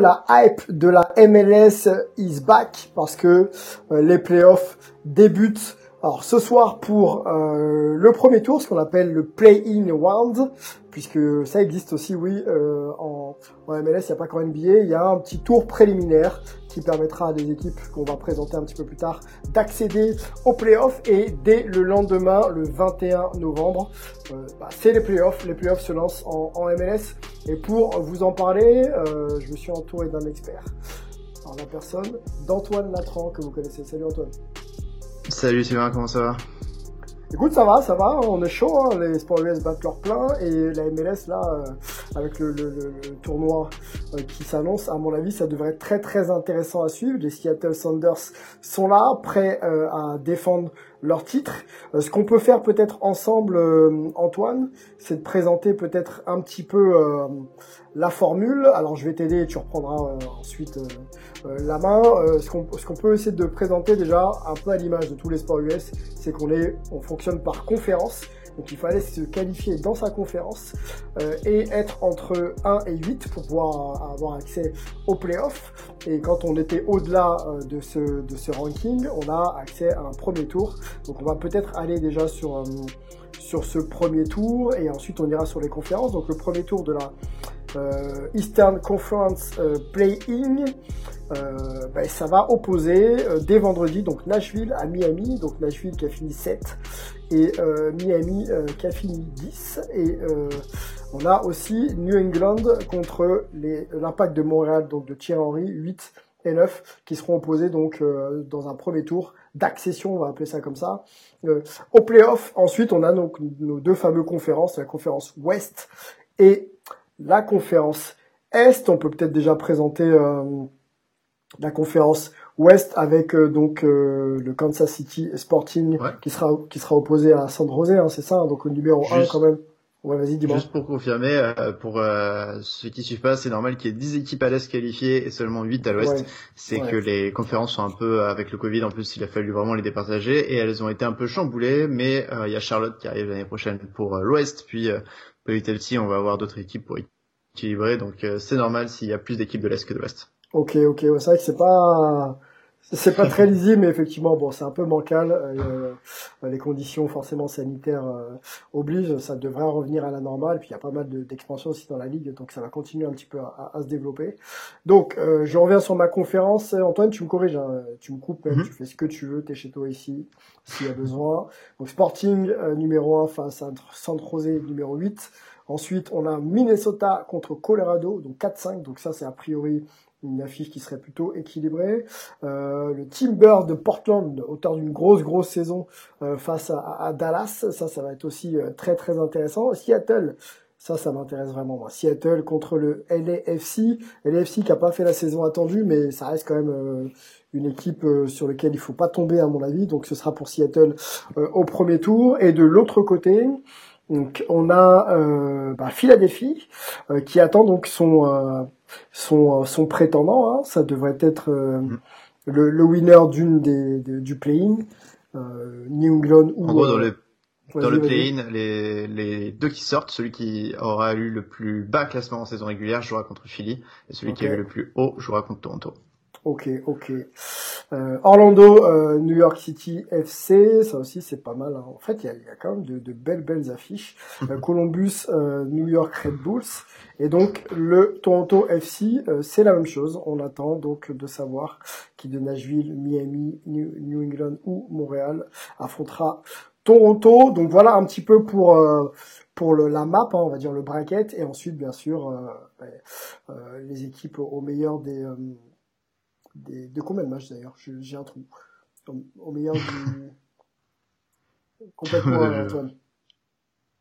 La hype de la MLS is back parce que euh, les playoffs débutent. Alors ce soir pour euh, le premier tour, ce qu'on appelle le play-in round, puisque ça existe aussi, oui, euh, en, MLS, il n'y a pas qu'en NBA, il y a un petit tour préliminaire qui permettra à des équipes qu'on va présenter un petit peu plus tard d'accéder aux playoffs et dès le lendemain, le 21 novembre, euh, bah, c'est les playoffs. Les playoffs se lancent en, MLS et pour vous en parler, euh, je me suis entouré d'un expert. Alors la personne d'Antoine Latran que vous connaissez. Salut Antoine. Salut Sylvain, comment ça va? Écoute, ça va, ça va, on est chaud, hein, les Sports US battent leur plein et la MLS là, euh, avec le, le- le- le tournoi euh, qui s'annonce, à mon avis, ça devrait être très très intéressant à suivre. Les Seattle Sounders sont là, prêts euh, à défendre leur titre. Euh, ce qu'on peut faire peut-être ensemble, euh, Antoine, c'est de présenter peut-être un petit peu euh, la formule. Alors je vais t'aider et tu reprendras euh, ensuite euh, euh, la main. Ce qu'on qu'on peut essayer de présenter déjà un peu à l'image de tous les sports US, c'est qu'on est on fonctionne par conférence. Donc il fallait se qualifier dans sa conférence euh, et être entre 1 et 8 pour pouvoir avoir accès aux playoffs. Et quand on était au-delà euh, de, ce, de ce ranking, on a accès à un premier tour. Donc on va peut-être aller déjà sur, euh, sur ce premier tour et ensuite on ira sur les conférences. Donc le premier tour de la euh, Eastern Conference euh, Play-In, euh, ben, ça va opposer euh, dès vendredi donc Nashville à Miami, donc Nashville qui a fini 7 et euh, Miami qui a fini 10 et on a aussi New England contre l'impact de Montréal donc de Thierry Henry 8 et 9 qui seront opposés donc dans un premier tour d'accession, on va appeler ça comme ça. Au playoff, ensuite on a donc nos deux fameuses conférences, la conférence Ouest et la conférence Est. On peut peut-être déjà présenter la conférence Ouest avec euh, donc euh, le Kansas City Sporting Ouais. qui sera qui sera opposé à San Jose, hein, c'est ça, hein, donc au numéro 1 Juste- quand même. Ouais, vas-y, dis-moi. Juste pour confirmer, euh, pour euh, ceux qui suivent pas, c'est normal qu'il y ait 10 équipes à l'Est qualifiées et seulement 8 à l'Ouest. Ouais. C'est Ouais. que les conférences sont un peu, euh, avec le Covid en plus, il a fallu vraiment les départager et elles ont été un peu chamboulées, mais euh, il y a Charlotte qui arrive l'année prochaine pour l'Ouest, puis euh, petit à petit on va avoir d'autres équipes pour équilibrer, donc euh, c'est normal s'il y a plus d'équipes de l'Est que de l'Ouest. Ok, ok, ouais, c'est vrai que c'est pas c'est pas très lisible, mais effectivement, bon, c'est un peu bancal. euh, euh, les conditions forcément sanitaires euh, obligent, ça devrait revenir à la normale. Puis il y a pas mal de- d'expansions aussi dans la ligue, donc ça va continuer un petit peu à, à- à se développer. Donc, euh, je reviens sur ma conférence. Antoine, tu me corriges, hein, tu me coupes, même, Mhm. tu fais ce que tu veux, t'es chez toi ici, s'il y a besoin. Donc Sporting euh, numéro 1 face à San José numéro 8. Ensuite, on a Minnesota contre Colorado, donc 4-5. Donc ça, c'est a priori une affiche qui serait plutôt équilibrée. Euh, le Timber de Portland, auteur d'une grosse grosse saison euh, face à, Dallas, ça ça va être aussi euh, très très intéressant. Seattle, ça ça m'intéresse vraiment. Moi. Seattle contre le LAFC, LAFC qui a pas fait la saison attendue, mais ça reste quand même une équipe sur laquelle il faut pas tomber à mon avis. Donc ce sera pour Seattle au premier tour. Et de l'autre côté, donc on a bah, Philadelphie qui attend donc son son, euh, son prétendant. hein. Ça devrait être euh, Mhm. le, le winner d'une des, de- du play-in, euh, New England ou En gros, dans le Dans play-in, les, les deux qui sortent, celui qui aura eu le plus bas classement en saison régulière jouera contre Philly, et celui qui a eu le plus haut jouera contre Toronto. Ok, ok. Euh, Orlando, euh, New York City FC, ça aussi c'est pas mal. hein. En fait, il y a, il y a quand même de, de belles belles affiches. Euh, Columbus, euh, New York Red Bulls, et donc le Toronto FC, euh, c'est la même chose. On attend donc de savoir qui de Nashville, Miami, New, New England ou Montréal affrontera Toronto. Donc voilà un petit peu pour euh, pour le, la map, hein, on va dire le bracket, et ensuite bien sûr euh, euh, les équipes au, au meilleur des euh, des, de combien de matchs d'ailleurs? J'ai un trou. Au, meilleur du. Complètement, Antoine.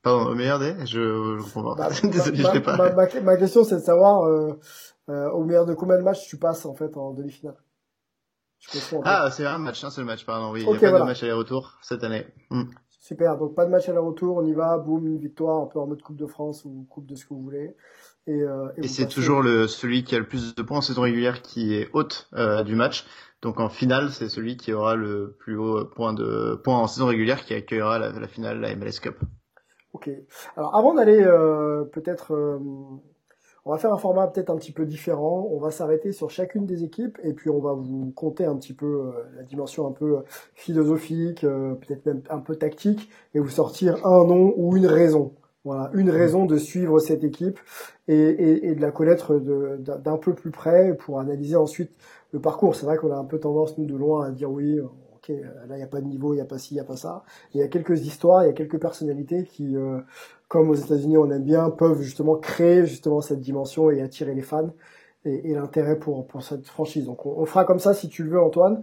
Pardon, au meilleur des? Je, comprends pas. Bah, Désolé, ma, je pas. ma, ma- ma question, c'est de savoir euh, euh, au meilleur de combien de matchs tu passes en fait en demi-finale? Ah, c'est un match, un seul match, pardon, oui. Il n'y a pas de match aller-retour cette année. Hmm. Super. Donc pas de match à la retour, on y va, boum, une victoire, un peu en mode Coupe de France ou Coupe de ce que vous voulez. Et, euh, Et c'est passez- toujours le, celui qui a le plus de points en saison régulière qui est hôte euh, du match. Donc en finale, c'est celui qui aura le plus haut point de points en saison régulière qui accueillera la, la finale, la MLS Cup. Ok. Alors avant d'aller euh, peut-être, euh, on va faire un format peut-être un petit peu différent. On va s'arrêter sur chacune des équipes et puis on va vous compter un petit peu la dimension un peu philosophique, peut-être même un peu tactique, et vous sortir un nom ou une raison. Voilà, une raison de suivre cette équipe et, et, et de la connaître d'un peu plus près pour analyser ensuite le parcours. C'est vrai qu'on a un peu tendance nous de loin à dire oui, ok, là il n'y a pas de niveau, il n'y a pas ci, il n'y a pas ça. Il y a quelques histoires, il y a quelques personnalités qui, euh, comme aux États-Unis on aime bien, peuvent justement créer justement cette dimension et attirer les fans et, et l'intérêt pour pour cette franchise. Donc on, on fera comme ça si tu le veux Antoine.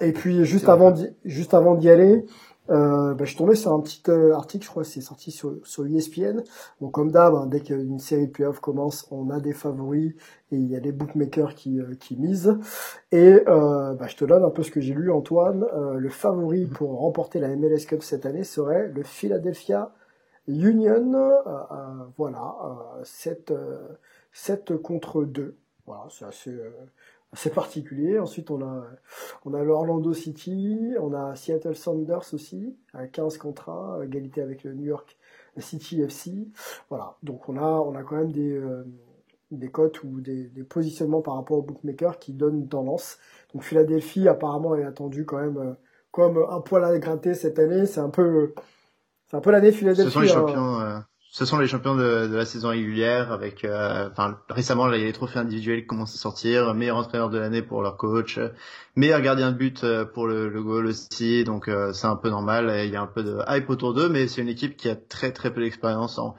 Et puis juste avant juste avant d'y aller, euh, bah, je suis tombé sur un petit euh, article, je crois c'est sorti sur sur ESPN. Donc comme d'hab, hein, dès qu'une série de playoffs commence, on a des favoris et il y a des bookmakers qui euh, qui misent. Et euh, bah, je te donne un peu ce que j'ai lu Antoine. Euh, le favori pour remporter la MLS Cup cette année serait le Philadelphia Union. Voilà, euh, 7, euh, 7 contre 2. Voilà, c'est assez, euh, assez particulier. Ensuite, on a, on a l'Orlando City, on a Seattle Sounders aussi, à 15 contre 1, égalité avec le New York City FC. Voilà, donc on a, on a quand même des, euh, des cotes ou des, des positionnements par rapport aux bookmakers qui donnent une tendance. Donc Philadelphie, apparemment, est attendu quand même euh, comme un poil à gratter cette année. C'est un peu, c'est un peu l'année Philadelphie. Ce sont les hein. champions. euh, ce sont les champions de, de la saison régulière avec, euh, enfin récemment là, il y a les trophées individuels qui commencent à sortir, meilleur entraîneur de l'année pour leur coach, meilleur gardien de but euh, pour le, le goal aussi, donc euh, c'est un peu normal. Il y a un peu de hype autour d'eux, mais c'est une équipe qui a très très peu d'expérience en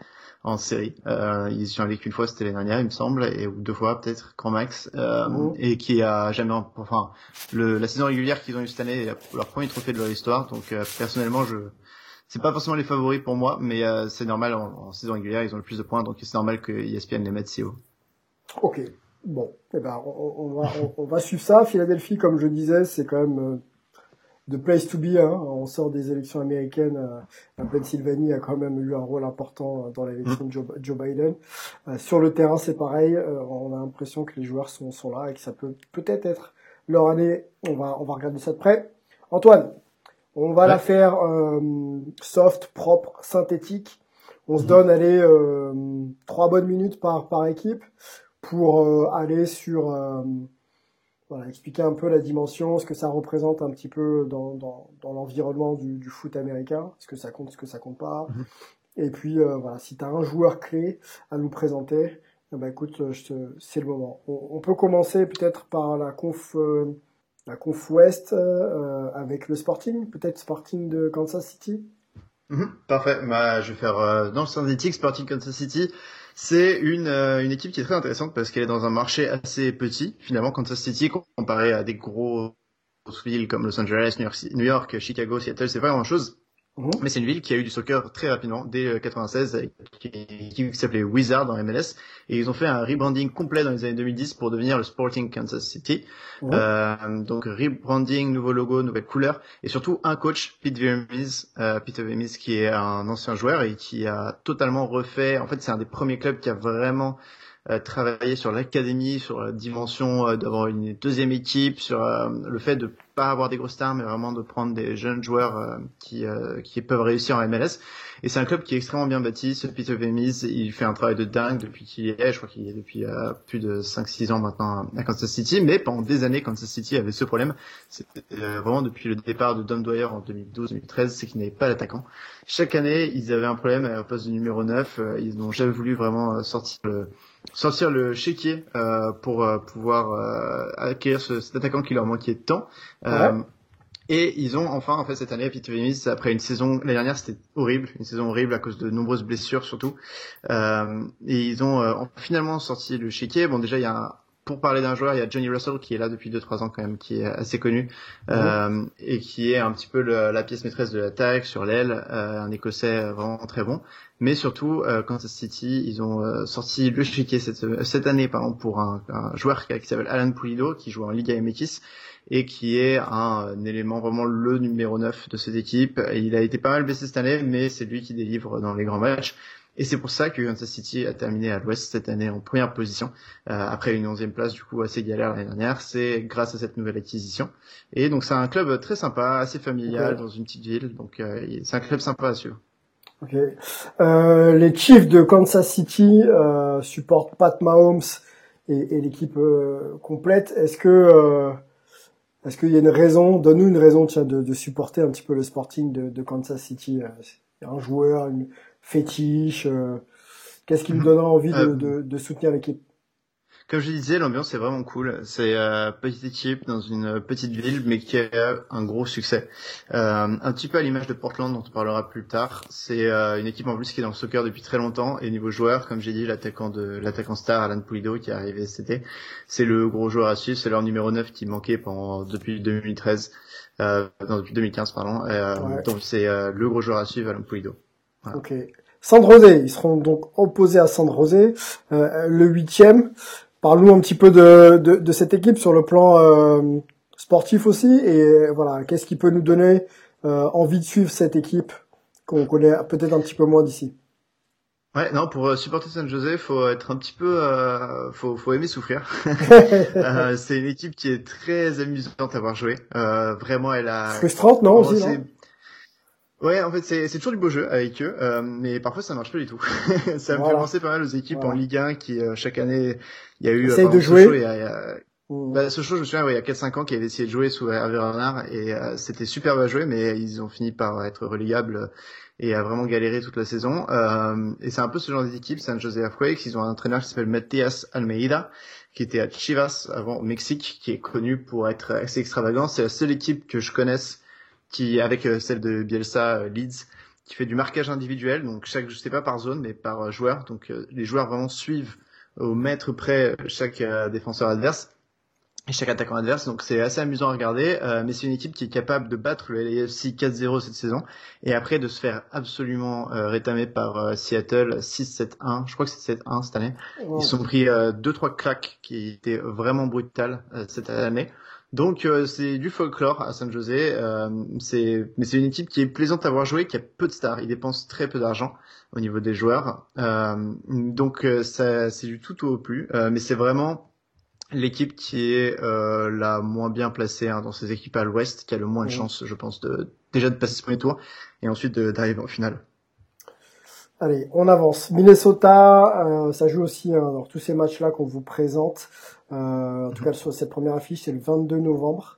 en série. Euh, ils y sont allés qu'une fois, c'était l'année dernière, il me semble, et ou deux fois peut-être, grand max, euh, Mhm. et qui a jamais, enfin, le, la saison régulière qu'ils ont eu cette année, est leur premier trophée de leur histoire. Donc euh, personnellement, je c'est pas forcément les favoris pour moi, mais euh, c'est normal en, saison régulière, ils ont le plus de points, donc c'est normal que ESPN les mette si haut. Ok. Bon, eh ben, on, on va, on va suivre ça. Philadelphie, comme je disais, c'est quand même euh, the place to be. Hein. On sort des élections américaines. Euh, la Pennsylvanie a quand même eu un rôle important euh, dans l'élection de Joe, Joe Biden. Euh, sur le terrain, c'est pareil. Euh, on a l'impression que les joueurs sont, sont là et que ça peut peut-être être leur année. On va, on va regarder ça de près. Antoine, on va Ouais. la faire euh, soft, propre, synthétique. On se donne, allez, euh, trois bonnes minutes par, par équipe pour euh, aller sur euh, voilà, expliquer un peu la dimension, ce que ça représente un petit peu dans, dans, dans l'environnement du, du foot américain, ce que ça compte, ce que ça compte pas. Et puis euh, voilà, si tu as un joueur clé à nous présenter, ben, écoute, je te- c'est le moment. On, on peut commencer peut-être par la conf euh, la conf Ouest euh, avec le Sporting, peut-être Sporting de Kansas City. Mhm, Parfait. Bah, je vais faire euh, dans le synthétique Sporting Kansas City. C'est une, euh, une équipe qui est très intéressante parce qu'elle est dans un marché assez petit. Finalement, Kansas City, comparé à des gros villes comme Los Angeles, New York, Chicago, Seattle, c'est pas grand Mhm. Mais c'est une ville qui a eu du soccer très rapidement, dès euh, 96, avec qui, qui s'appelait Wizard en MLS. Et ils ont fait un rebranding complet dans les années 2010 pour devenir le Sporting Kansas City. Mhm. Euh, donc rebranding, nouveau logo, nouvelle couleur. Et surtout un coach, Pete Vermes, euh, Peter Vermes, qui est un ancien joueur et qui a totalement refait. En fait, c'est un des premiers clubs qui a vraiment euh, travailler sur l'académie, sur la dimension euh, d'avoir une deuxième équipe, sur euh, le fait de pas avoir des grosses stars, mais vraiment de prendre des jeunes joueurs qui, qui peuvent réussir en MLS. Et c'est un club qui est extrêmement bien bâti. Ce Peter Vemis, il fait un travail de dingue depuis qu'il est, je crois qu'il est depuis plus de 5-6 ans maintenant à Kansas City. Mais pendant des années, Kansas City avait ce problème. C'était vraiment depuis le départ de Dom Dwyer en 2012-2013, c'est qu'il n'avait pas d'attaquant. Chaque année, ils avaient un problème au poste de numéro 9. Ils n'ont jamais voulu vraiment sortir le sortir le chéquier euh, pour euh, pouvoir euh, acquérir ce, cet attaquant qui leur manquait de temps. Euh, et ils ont enfin, en fait, cette année, Peter Vimis, après une saison, l'année dernière, c'était horrible, une saison horrible à cause de nombreuses blessures surtout. Euh, et ils ont finalement sorti le chéquier. Bon, déjà, il y a un, pour parler d'un joueur, il y a Johnny Russell qui est là depuis 2-3 ans quand même, qui est assez connu euh, et qui est un petit peu le, la pièce maîtresse de l'attaque sur l'aile, euh, un Écossais vraiment très bon. Mais surtout, euh, Kansas City, ils ont euh, sorti le chiquet cette, cette année par exemple pour un, un joueur qui, s'appelle Alan Pulido, qui joue en Liga MX et qui est un, élément vraiment le numéro 9 de cette équipe. il a été pas mal blessé cette année, mais c'est lui qui délivre dans les grands matchs. Et c'est pour ça que Kansas City a terminé à l'ouest cette année en première position, euh, après une onzième place du coup assez galère l'année dernière. C'est grâce à cette nouvelle acquisition. Et donc c'est un club très sympa, assez familial dans une petite ville. Donc euh, c'est un club sympa à suivre. Ok. Euh, les Chiefs de Kansas City euh, supportent Pat Mahomes et, et l'équipe euh, complète. Est-ce que euh, est-ce qu'il y a une raison, donne-nous une raison tiens, de, de, supporter un petit peu le Sporting de, de Kansas City Un joueur, une, fétiche euh, Qu'est-ce qui me donne envie de, euh, de, de soutenir l'équipe? Comme je disais, l'ambiance est vraiment cool. C'est euh, petite équipe dans une petite ville, mais qui a un gros succès. Euh, un petit peu à l'image de Portland, dont on parlera plus tard. C'est euh, une équipe en plus qui est dans le soccer depuis très longtemps. Et niveau joueur, comme j'ai dit, l'attaquant de l'attaquant star Alan Pulido qui est arrivé cet été, c'est le gros joueur à suivre. C'est leur numéro 9 qui manquait pendant depuis 2013, euh, non depuis 2015 pardon. Euh, Donc c'est euh, le gros joueur à suivre, Alan Pulido. Ok. San Rosé, ils seront donc opposés à San Rosé, euh, le huitième. Parle-nous un petit peu de, de, de, cette équipe sur le plan euh, sportif aussi, et voilà, qu'est-ce qui peut nous donner euh, envie de suivre cette équipe qu'on connaît peut-être un petit peu moins d'ici? Ouais, non, pour euh, supporter San José, faut être un petit peu, euh, faut, faut aimer souffrir. euh, c'est une équipe qui est très amusante à voir jouer. Euh, vraiment, elle a. Frustrante, non aussi, non? Ouais, en fait, c'est, c'est toujours du beau jeu avec eux, euh, mais parfois ça marche pas du tout. ça me fait penser pas mal aux équipes en Ligue 1 qui, euh, chaque année, il y a eu... Essaye de jouer. il y a, il y a... Mmh. Bah, ce show, je me souviens, ouais, il y a 4-5 ans, qui avait essayé de jouer sous Hervé Renard, et euh, c'était super à jouer, mais ils ont fini par être relégables et à vraiment galérer toute la saison. Euh, et c'est un peu ce genre d'équipe, San Jose Earthquakes. Ils ont un entraîneur qui s'appelle Matías Almeida, qui était à Chivas avant au Mexique, qui est connu pour être assez extravagant. C'est la seule équipe que je connaisse qui avec euh, celle de Bielsa euh, Leeds qui fait du marquage individuel donc chaque je sais pas par zone mais par euh, joueur. Donc les joueurs vraiment suivent au mètre près chaque défenseur adverse et chaque attaquant adverse. Donc c'est assez amusant à regarder mais c'est une équipe qui est capable de battre le LAFC 4-0 cette saison et après de se faire absolument rétamer par Seattle 6-7-1 je crois que c'est 7-1 cette année. Ils sont pris deux trois claques qui étaient vraiment brutales cette année donc euh, c'est du folklore à San José. Euh, c'est mais c'est une équipe qui est plaisante à voir jouer, qui a peu de stars. Ils dépensent très peu d'argent au niveau des joueurs. Euh, donc euh, ça c'est du tout au plus. mais c'est vraiment l'équipe qui est la moins bien placée hein, dans ces équipes à l'Ouest, qui a le moins de chance, je pense, de déjà de passer ce premier tour et ensuite d'arriver en finale. Allez, on avance. Minnesota, euh, ça joue aussi hein, dans tous ces matchs-là qu'on vous présente. Euh, en tout cas, sur cette première affiche, c'est le 22 novembre.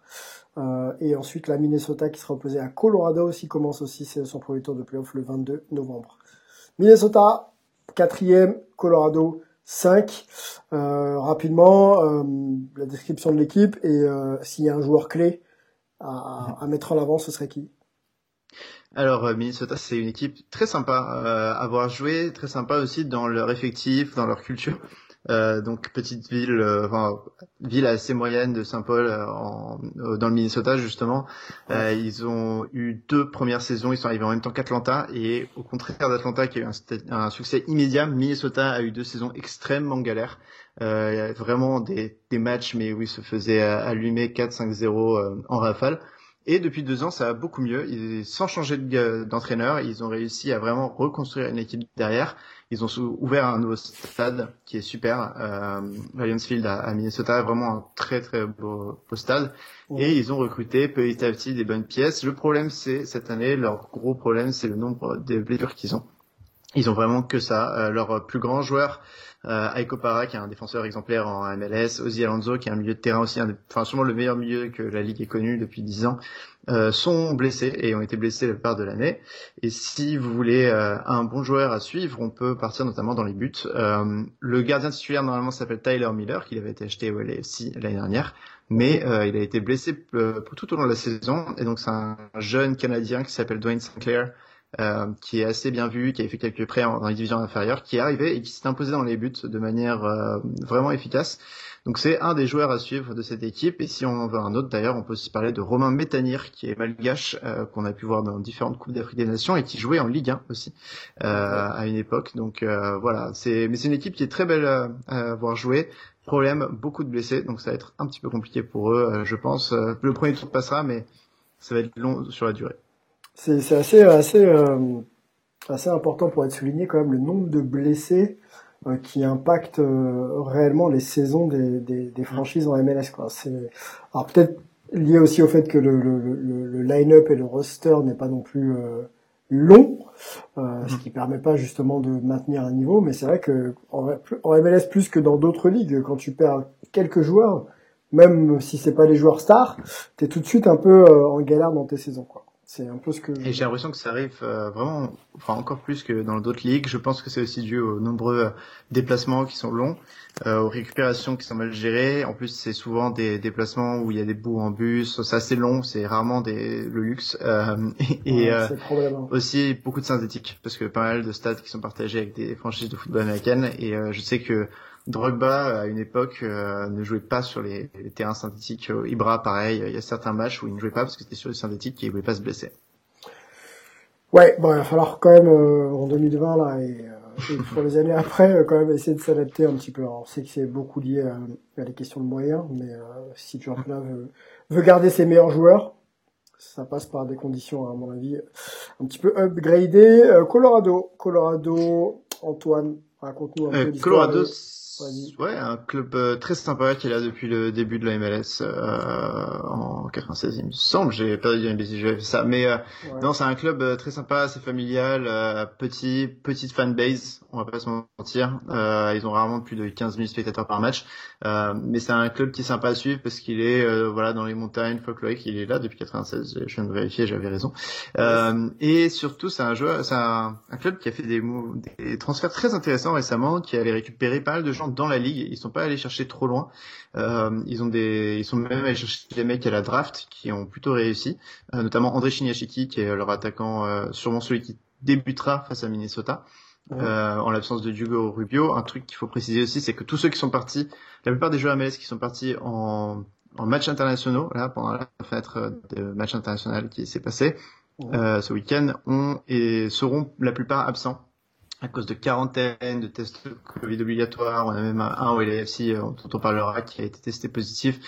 Euh, et ensuite, la Minnesota qui sera opposée à Colorado aussi commence aussi son premier tour de playoff le 22 novembre. Minnesota, quatrième, Colorado, 5. Euh, rapidement, euh, la description de l'équipe et s'il y a un joueur clé à, à mettre en avant, ce serait qui? Alors euh, Minnesota, c'est une équipe très sympa euh, à voir jouer, très sympa aussi dans leur effectif, dans leur culture. Euh, donc petite ville, enfin ville assez moyenne de Saint-Paul en, dans le Minnesota justement. ils ont eu deux premières saisons, ils sont arrivés en même temps qu'Atlanta et au contraire d'Atlanta qui a eu un, un, succès immédiat, Minnesota a eu deux saisons extrêmement galères. Euh, vraiment des, des matchs mais où ils se faisaient allumer 4-5-0 en rafale. Et depuis deux ans, ça va beaucoup mieux. Ils, sans changer d'entraîneur, ils ont réussi à vraiment reconstruire une équipe derrière. Ils ont ouvert un nouveau stade qui est super, euh, Field à, Minnesota, vraiment un très très beau, stade. Et ils ont recruté petit à petit des bonnes pièces. Le problème, c'est cette année, leur gros problème, c'est le nombre de blessures qu'ils ont. Ils ont vraiment que ça. Euh, leur plus grand joueur, euh, Aiko Para, qui est un défenseur exemplaire en MLS, Ozzy Alonso, qui est un milieu de terrain aussi, enfin sûrement le meilleur milieu que la ligue ait connu depuis 10 ans, euh, sont blessés et ont été blessés la plupart de l'année. Et si vous voulez euh, un bon joueur à suivre, on peut partir notamment dans les buts. Euh, le gardien titulaire normalement s'appelle Tyler Miller, qui avait été acheté au LAFC l'année dernière, mais il a été blessé tout au long de la saison. Et donc c'est un jeune Canadien qui s'appelle Dwayne Sinclair, euh, qui est assez bien vu, qui avait fait quelques prêts dans les divisions inférieures, qui est arrivé et qui s'est imposé dans les buts de manière euh, vraiment efficace. Donc c'est un des joueurs à suivre de cette équipe. Et si on en veut un autre d'ailleurs, on peut aussi parler de Romain Métanir, qui est malgache, euh, qu'on a pu voir dans différentes coupes d'Afrique des Nations et qui jouait en Ligue 1 aussi à une époque. Donc voilà, c'est mais c'est une équipe qui est très belle à avoir joué. Problème, beaucoup de blessés, donc ça va être un petit peu compliqué pour eux, je pense. le premier tour passera, mais ça va être long sur la durée. C'est assez, assez, euh, assez important pour être souligné quand même le nombre de blessés euh, qui impactent euh, réellement les saisons des, des, des, franchises en MLS. Quoi. Alors peut-être lié aussi au fait que le, le, le, le line-up et le roster n'est pas non plus long, ce qui permet pas justement de maintenir un niveau. Mais c'est vrai que en, en, MLS plus que dans d'autres ligues, quand tu perds quelques joueurs, même si c'est pas les joueurs stars, t'es tout de suite un peu en galère dans tes saisons. Quoi. C'est un peu ce que. Et j'ai l'impression que ça arrive euh, vraiment, enfin encore plus que dans d'autres ligues. Je pense que c'est aussi dû aux nombreux euh, déplacements qui sont longs, euh, aux récupérations qui sont mal gérées. En plus, c'est souvent des déplacements où il y a des bouts en bus. C'est assez long, c'est rarement des le luxe. et hein. aussi beaucoup de synthétiques, parce que pas mal de stades qui sont partagés avec des franchises de football américaines. Et je sais que Drogba, à une époque, euh, ne jouait pas sur les, terrains synthétiques. Euh, Ibra, pareil, il y a certains matchs où il ne jouait pas parce que c'était sur les synthétiques et il voulait pas se blesser. Ouais, bon, il va falloir quand même, euh, en 2020, là, et, pour les années après, quand même essayer de s'adapter un petit peu. Alors, on sait que c'est beaucoup lié à, les questions de moyens, mais si tu veut, veut garder ses meilleurs joueurs, ça passe par des conditions, à mon avis, un petit peu upgradées. Colorado, Colorado, Antoine, raconte-nous un peu l'histoire. Colorado, Ouais, un club euh, très sympa qui est là depuis le début de la MLS euh, en 96, il me semble. J'ai perdu une si j'avais fait ça, mais euh, non, c'est un club euh, très sympa, c'est familial, petit, petite fanbase, on va pas se mentir. ils ont rarement plus de 15 000 spectateurs par match, mais c'est un club qui est sympa à suivre parce qu'il est voilà dans les montagnes folkloriques. Il est là depuis 96. Je viens de vérifier, j'avais raison. et surtout, c'est un joueur, c'est un, un, club qui a fait des, des transferts très intéressants récemment, qui allait récupérer pas mal de gens dans la ligue. Ils sont pas allés chercher trop loin. Euh, ils ont des, ils sont même allés chercher des mecs à la draft qui ont plutôt réussi, euh, notamment André Chiniachiki qui est leur attaquant, euh, sûrement celui qui débutera face à Minnesota. en l'absence de Diogo Rubio. Un truc qu'il faut préciser aussi, c'est que tous ceux qui sont partis, la plupart des joueurs MLS qui sont partis en, en matchs internationaux, là, pendant la fenêtre de match international qui s'est passé, ce week-end, ont et seront la plupart absents à cause de quarantaine, de tests Covid obligatoires. On a même un au LAFC euh, dont on parlera qui a été testé positif.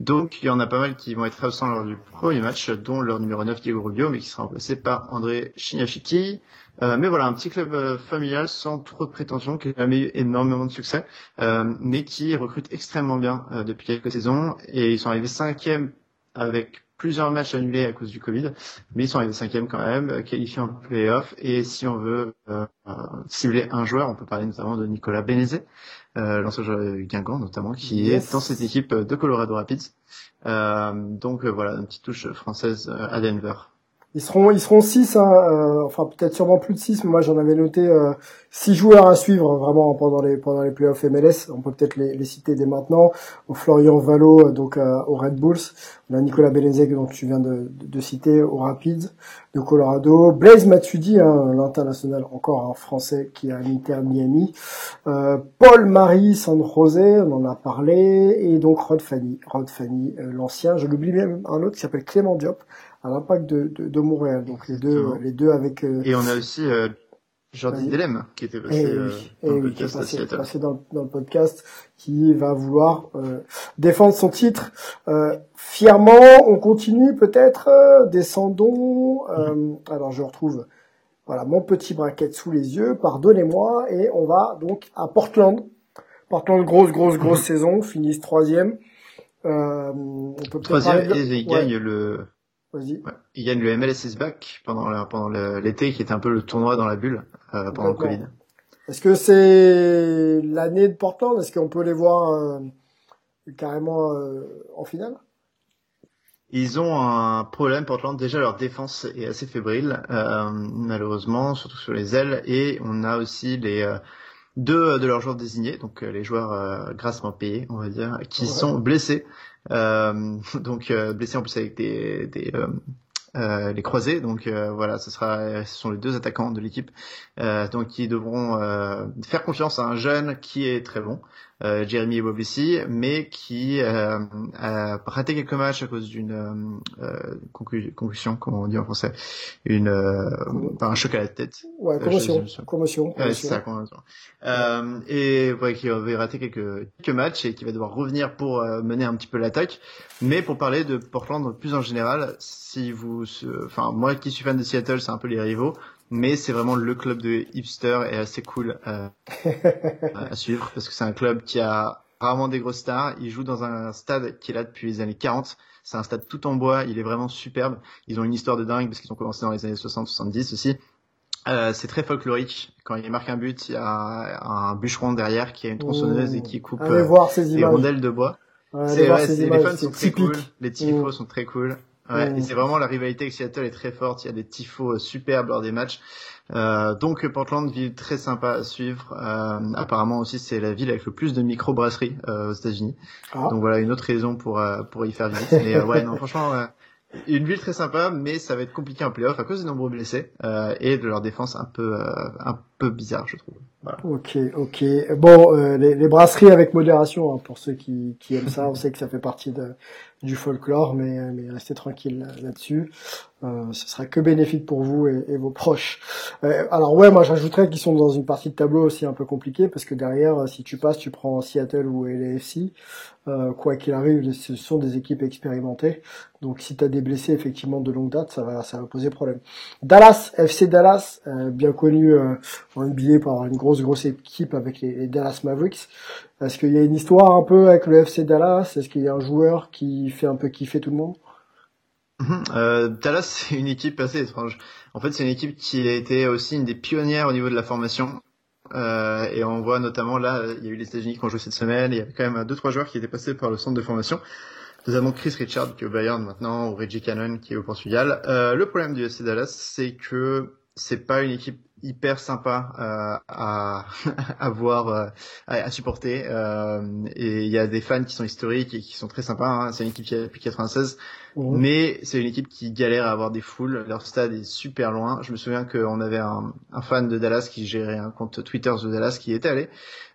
Donc il y en a pas mal qui vont être absents lors du premier match, dont leur numéro 9 Diego Rubio, mais qui sera remplacé par André Chignachiki. Euh, mais voilà, un petit club euh, familial sans trop de prétention, qui a jamais eu énormément de succès, euh, mais qui recrute extrêmement bien depuis quelques saisons. Et ils sont arrivés cinquième avec plusieurs matchs annulés à cause du Covid, mais ils sont arrivés cinquième quand même, euh, qualifiés en playoff. Et si on veut euh, euh, cibler un joueur, on peut parler notamment de Nicolas Benezet, euh, l'ancien joueur de Guingamp notamment, qui est dans cette équipe de Colorado Rapids. donc voilà, une petite touche française à Denver. Ils seront, ils seront six, hein, euh, enfin peut-être sûrement plus de six, mais moi j'en avais noté euh, six joueurs à suivre vraiment pendant les pendant les playoffs MLS. On peut peut-être les, les, citer dès maintenant. Au Florian Valo, euh, donc au Red Bulls. On a Nicolas Benezek, donc tu viens de, de, citer, au Rapids de Colorado. Blaise Matuidi, hein, l'international encore un français qui à l'Inter Miami. Paul Marie San José, on en a parlé, et donc Rod Fanny, Rod Fanny, l'ancien. Je l'oublie même un autre qui s'appelle Clément Diop à l'impact de, de, de, Montréal. Donc les deux, les deux avec. Euh, Et on a aussi euh, Jordi Delem, qui était passé, euh, dans, le qui est passé, passé dans, dans, le podcast, qui va vouloir euh, défendre son titre euh, fièrement. On continue peut-être, euh, descendons. Euh, alors je retrouve voilà mon petit bracket sous les yeux. Pardonnez-moi et on va donc à Portland. Portland grosse grosse grosse mhm. saison, finissent troisième. on peut troisième et ils gagnent le Vas-y. Il gagne le MLS is back pendant pendant l'été qui était un peu le tournoi dans la bulle euh, pendant le Covid. Est-ce que c'est l'année de Portland? Est-ce qu'on peut les voir euh, carrément euh, en finale? Ils ont un problème, Portland. Déjà, leur défense est assez fébrile, malheureusement, surtout sur les ailes. Et on a aussi les deux de leurs joueurs désignés, donc les joueurs grassement payés, on va dire, qui sont blessés. donc blessés en plus avec des, des euh, les croisés. Donc euh, voilà, ce sera, ce sont les deux attaquants de l'équipe, euh, donc qui devront faire confiance à un jeune qui est très bon, euh, Jeremy Eboblissi, mais qui euh, a raté quelques matchs à cause d'une euh, concussion, comment on dit en français, une un choc à la tête. Ouais, commotion. commotion. Ouais, c'est ça, commotion. et ouais, qui avait raté quelques, quelques matchs et qui va devoir revenir pour mener un petit peu l'attaque. Mais pour parler de Portland plus en général, si vous, enfin moi qui suis fan de Seattle, c'est un peu les rivaux mais c'est vraiment le club de hipster et assez cool euh, à suivre parce que c'est un club qui a rarement des grosses stars. Il joue dans un stade qui est là depuis les années 40. C'est un stade tout en bois. Il est vraiment superbe. Ils ont une histoire de dingue parce qu'ils ont commencé dans les années 60-70 aussi. Euh, c'est très folklorique. Quand il marque un but, il y a un bûcheron derrière qui a une tronçonneuse et qui coupe euh, voir ces des rondelles de bois. c'est, ouais, les fans sont très cool, les tifos sont très cool. Ouais, et c'est vraiment la rivalité avec Seattle est très forte. Il y a des tifos euh, superbes lors des matchs. Euh, donc Portland, ville très sympa à suivre. Euh, apparemment aussi, c'est la ville avec le plus de micro-brasseries euh, aux États-Unis. Ah. Donc voilà, une autre raison pour euh, pour y faire visite. Mais ouais, non, franchement, une ville très sympa, mais ça va être compliqué en playoff à cause des nombreux blessés et de leur défense un peu un peu bizarre, je trouve. Voilà. Ok, ok. Bon, les, les, brasseries avec modération hein, pour ceux qui, qui aiment ça. On sait que ça fait partie de, du folklore, mais, mais restez tranquille là-dessus. Euh, ce sera que bénéfique pour vous et, vos proches. Euh, alors ouais, moi j'ajouterais qu'ils sont dans une partie de tableau aussi un peu compliquée parce que derrière, euh, si tu passes, tu prends Seattle ou LAFC. Euh, quoi qu'il arrive, ce sont des équipes expérimentées. Donc si tu as des blessés effectivement de longue date, ça va, ça va poser problème. Dallas, FC Dallas, bien connu en NBA par avoir une grosse grosse équipe avec les, les Dallas Mavericks. Est-ce qu'il y a une histoire un peu avec le FC Dallas? Est-ce qu'il y a un joueur qui fait un peu kiffer tout le monde? Euh, Dallas, c'est une équipe assez étrange. En fait, c'est une équipe qui a été aussi une des pionnières au niveau de la formation. Euh, et on voit notamment là, il y a eu les États-Unis qui ont joué cette semaine. il y avait quand même deux trois joueurs qui étaient passés par le centre de formation. Notamment Chris Richard qui est au Bayern maintenant, ou Reggie Cannon qui est au Portugal. Euh, le problème du FC Dallas, c'est que c'est pas une équipe hyper sympa euh, à, à voir, euh, à, supporter. Euh, et il y a des fans qui sont historiques et qui sont très sympas. Hein. C'est une équipe qui a depuis 96, mais c'est une équipe qui galère à avoir des foules. Leur stade est super loin. Je me souviens qu'on avait un, un, fan de Dallas qui gérait un compte Twitter de Dallas qui était allé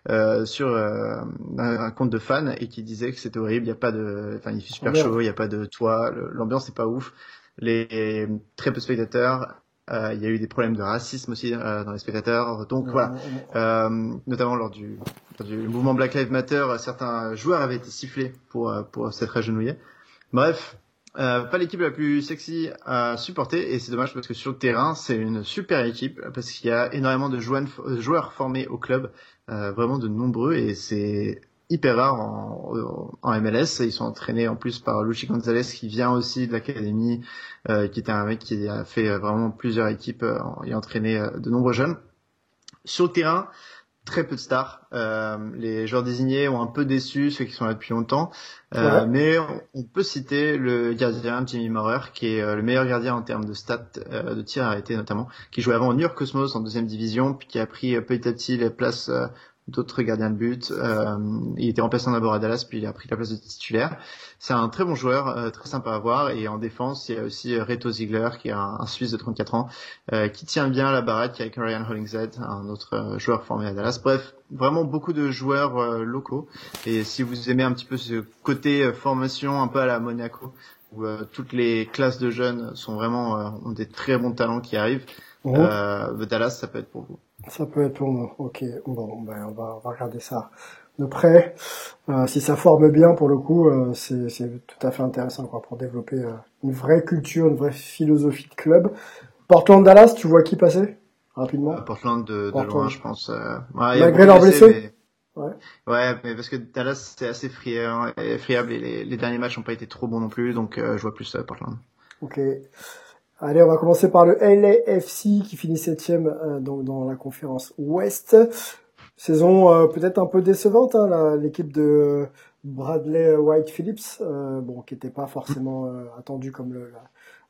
euh, sur euh, un, compte de fans et qui disait que c'était horrible. Il y a pas de, enfin il fait super oh, chaud, il y a pas de toit, l'ambiance est pas ouf. Les très peu de spectateurs il y a eu des problèmes de racisme aussi euh, dans les spectateurs. Donc voilà, euh, notamment lors du, du, mouvement Black Lives Matter, certains joueurs avaient été sifflés pour pour s'être agenouillés. Bref, pas l'équipe la plus sexy à supporter et c'est dommage parce que sur le terrain c'est une super équipe parce qu'il y a énormément de joueurs, formés au club, vraiment de nombreux et c'est hyper rare en, en, MLS. Ils sont entraînés en plus par Luchi Gonzalez qui vient aussi de l'académie, euh, qui était un mec qui a fait euh, vraiment plusieurs équipes euh, et entraîné de nombreux jeunes. Sur le terrain, très peu de stars. les joueurs désignés ont un peu déçu ceux qui sont là depuis longtemps, mais on, peut citer le gardien Jimmy Maurer, qui est le meilleur gardien en termes de stats de tir arrêté notamment, qui jouait avant au New York Cosmos en deuxième division, puis qui a pris petit à petit les places d'autres gardiens de but. Euh, il était remplaçant d'abord à Dallas, puis il a pris la place de titulaire. C'est un très bon joueur, euh, très sympa à voir. Et en défense, il y a aussi Reto Ziegler, qui est un, Suisse de 34 ans, euh, qui tient bien la baraque avec Ryan Hollingshead, un autre euh, joueur formé à Dallas. Bref, vraiment beaucoup de joueurs euh, locaux. Et si vous aimez un petit peu ce côté formation un peu à la Monaco, où toutes les classes de jeunes sont vraiment ont des très bons talents qui arrivent, Euh, Dallas, ça peut être pour vous. Ça peut être pour nous. Ok, bon, ben on va, on va regarder ça de près. Euh, si ça forme bien, pour le coup, euh, c'est tout à fait intéressant quoi, pour développer une vraie culture, une vraie philosophie de club. Portland-Dallas, tu vois qui passer rapidement? Portland de, de loin, je pense. Ouais, Malgré leurs blessés mais... ouais. ouais. mais parce que Dallas c'est assez friable, friable et les, les, derniers matchs n'ont pas été trop bons non plus, donc je vois plus Portland. Ok. Allez, on va commencer par le LAFC qui finit septième euh, donc dans la conférence Ouest. Saison euh, peut-être un peu décevante, hein, l'équipe de Bradley White Phillips, euh, bon, qui n'était pas forcément euh, attendu comme le,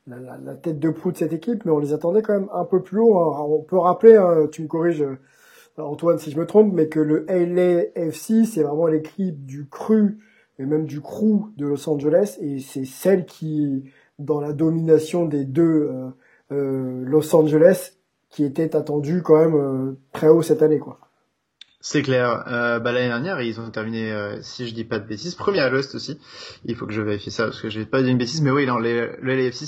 la, la, la, tête de proue de cette équipe, mais on les attendait quand même un peu plus haut. Hein. On peut rappeler, hein, tu me corriges Antoine si je me trompe, mais que le LAFC c'est vraiment l'équipe du cru et même du crew de Los Angeles et c'est celle qui dans la domination des deux euh, euh, Los Angeles qui était attendu quand même euh, très haut cette année quoi. C'est clair. Bah, l'année dernière, ils ont terminé, si je dis pas de bêtises, premier à l'Ouest aussi. Il faut que je vérifie ça parce que j'ai pas dit une bêtise, mais oui, non, le LAFC,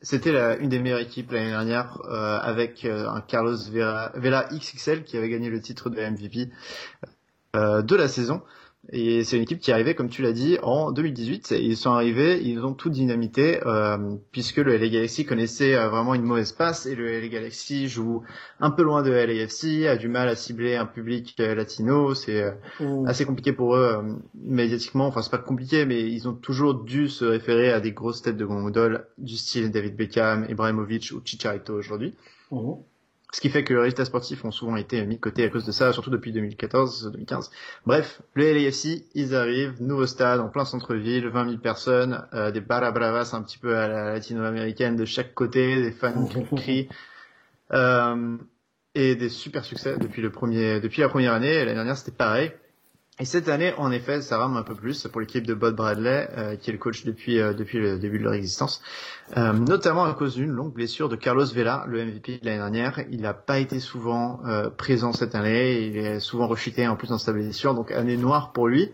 c'était une des meilleures équipes l'année dernière avec un Carlos Vela XXL qui avait gagné le titre de MVP de la saison. Et c'est une équipe qui est arrivée, comme tu l'as dit, en 2018. ils sont arrivés, ils ont tout dynamité, euh, puisque le LA Galaxy connaissait euh, vraiment une mauvaise passe, et le LA Galaxy joue un peu loin de LAFC, a du mal à cibler un public euh, latino, c'est euh, assez compliqué pour eux médiatiquement, enfin c'est pas compliqué, mais ils ont toujours dû se référer à des grosses têtes de gondole du style David Beckham, Ibrahimovic ou Chicharito aujourd'hui. Mmh. Ce qui fait que les résultats sportifs ont souvent été mis de côté à cause de ça, surtout depuis 2014-2015. Bref, le LAFC, ils arrivent, nouveau stade en plein centre-ville, 20 000 personnes, euh, des barabravas un petit peu à la latino-américaine de chaque côté, des fans qui crient, euh, et des super succès depuis le premier, depuis la première année. L'année dernière, c'était pareil. Et cette année, en effet, ça rame un peu plus pour l'équipe de Bob Bradley, euh, qui est le coach depuis euh, depuis le début de leur existence, euh, notamment à cause d'une longue blessure de Carlos Vela, le MVP de l'année dernière. Il n'a pas été souvent euh, présent cette année, il est souvent rechuté en plus dans sa blessure, donc année noire pour lui.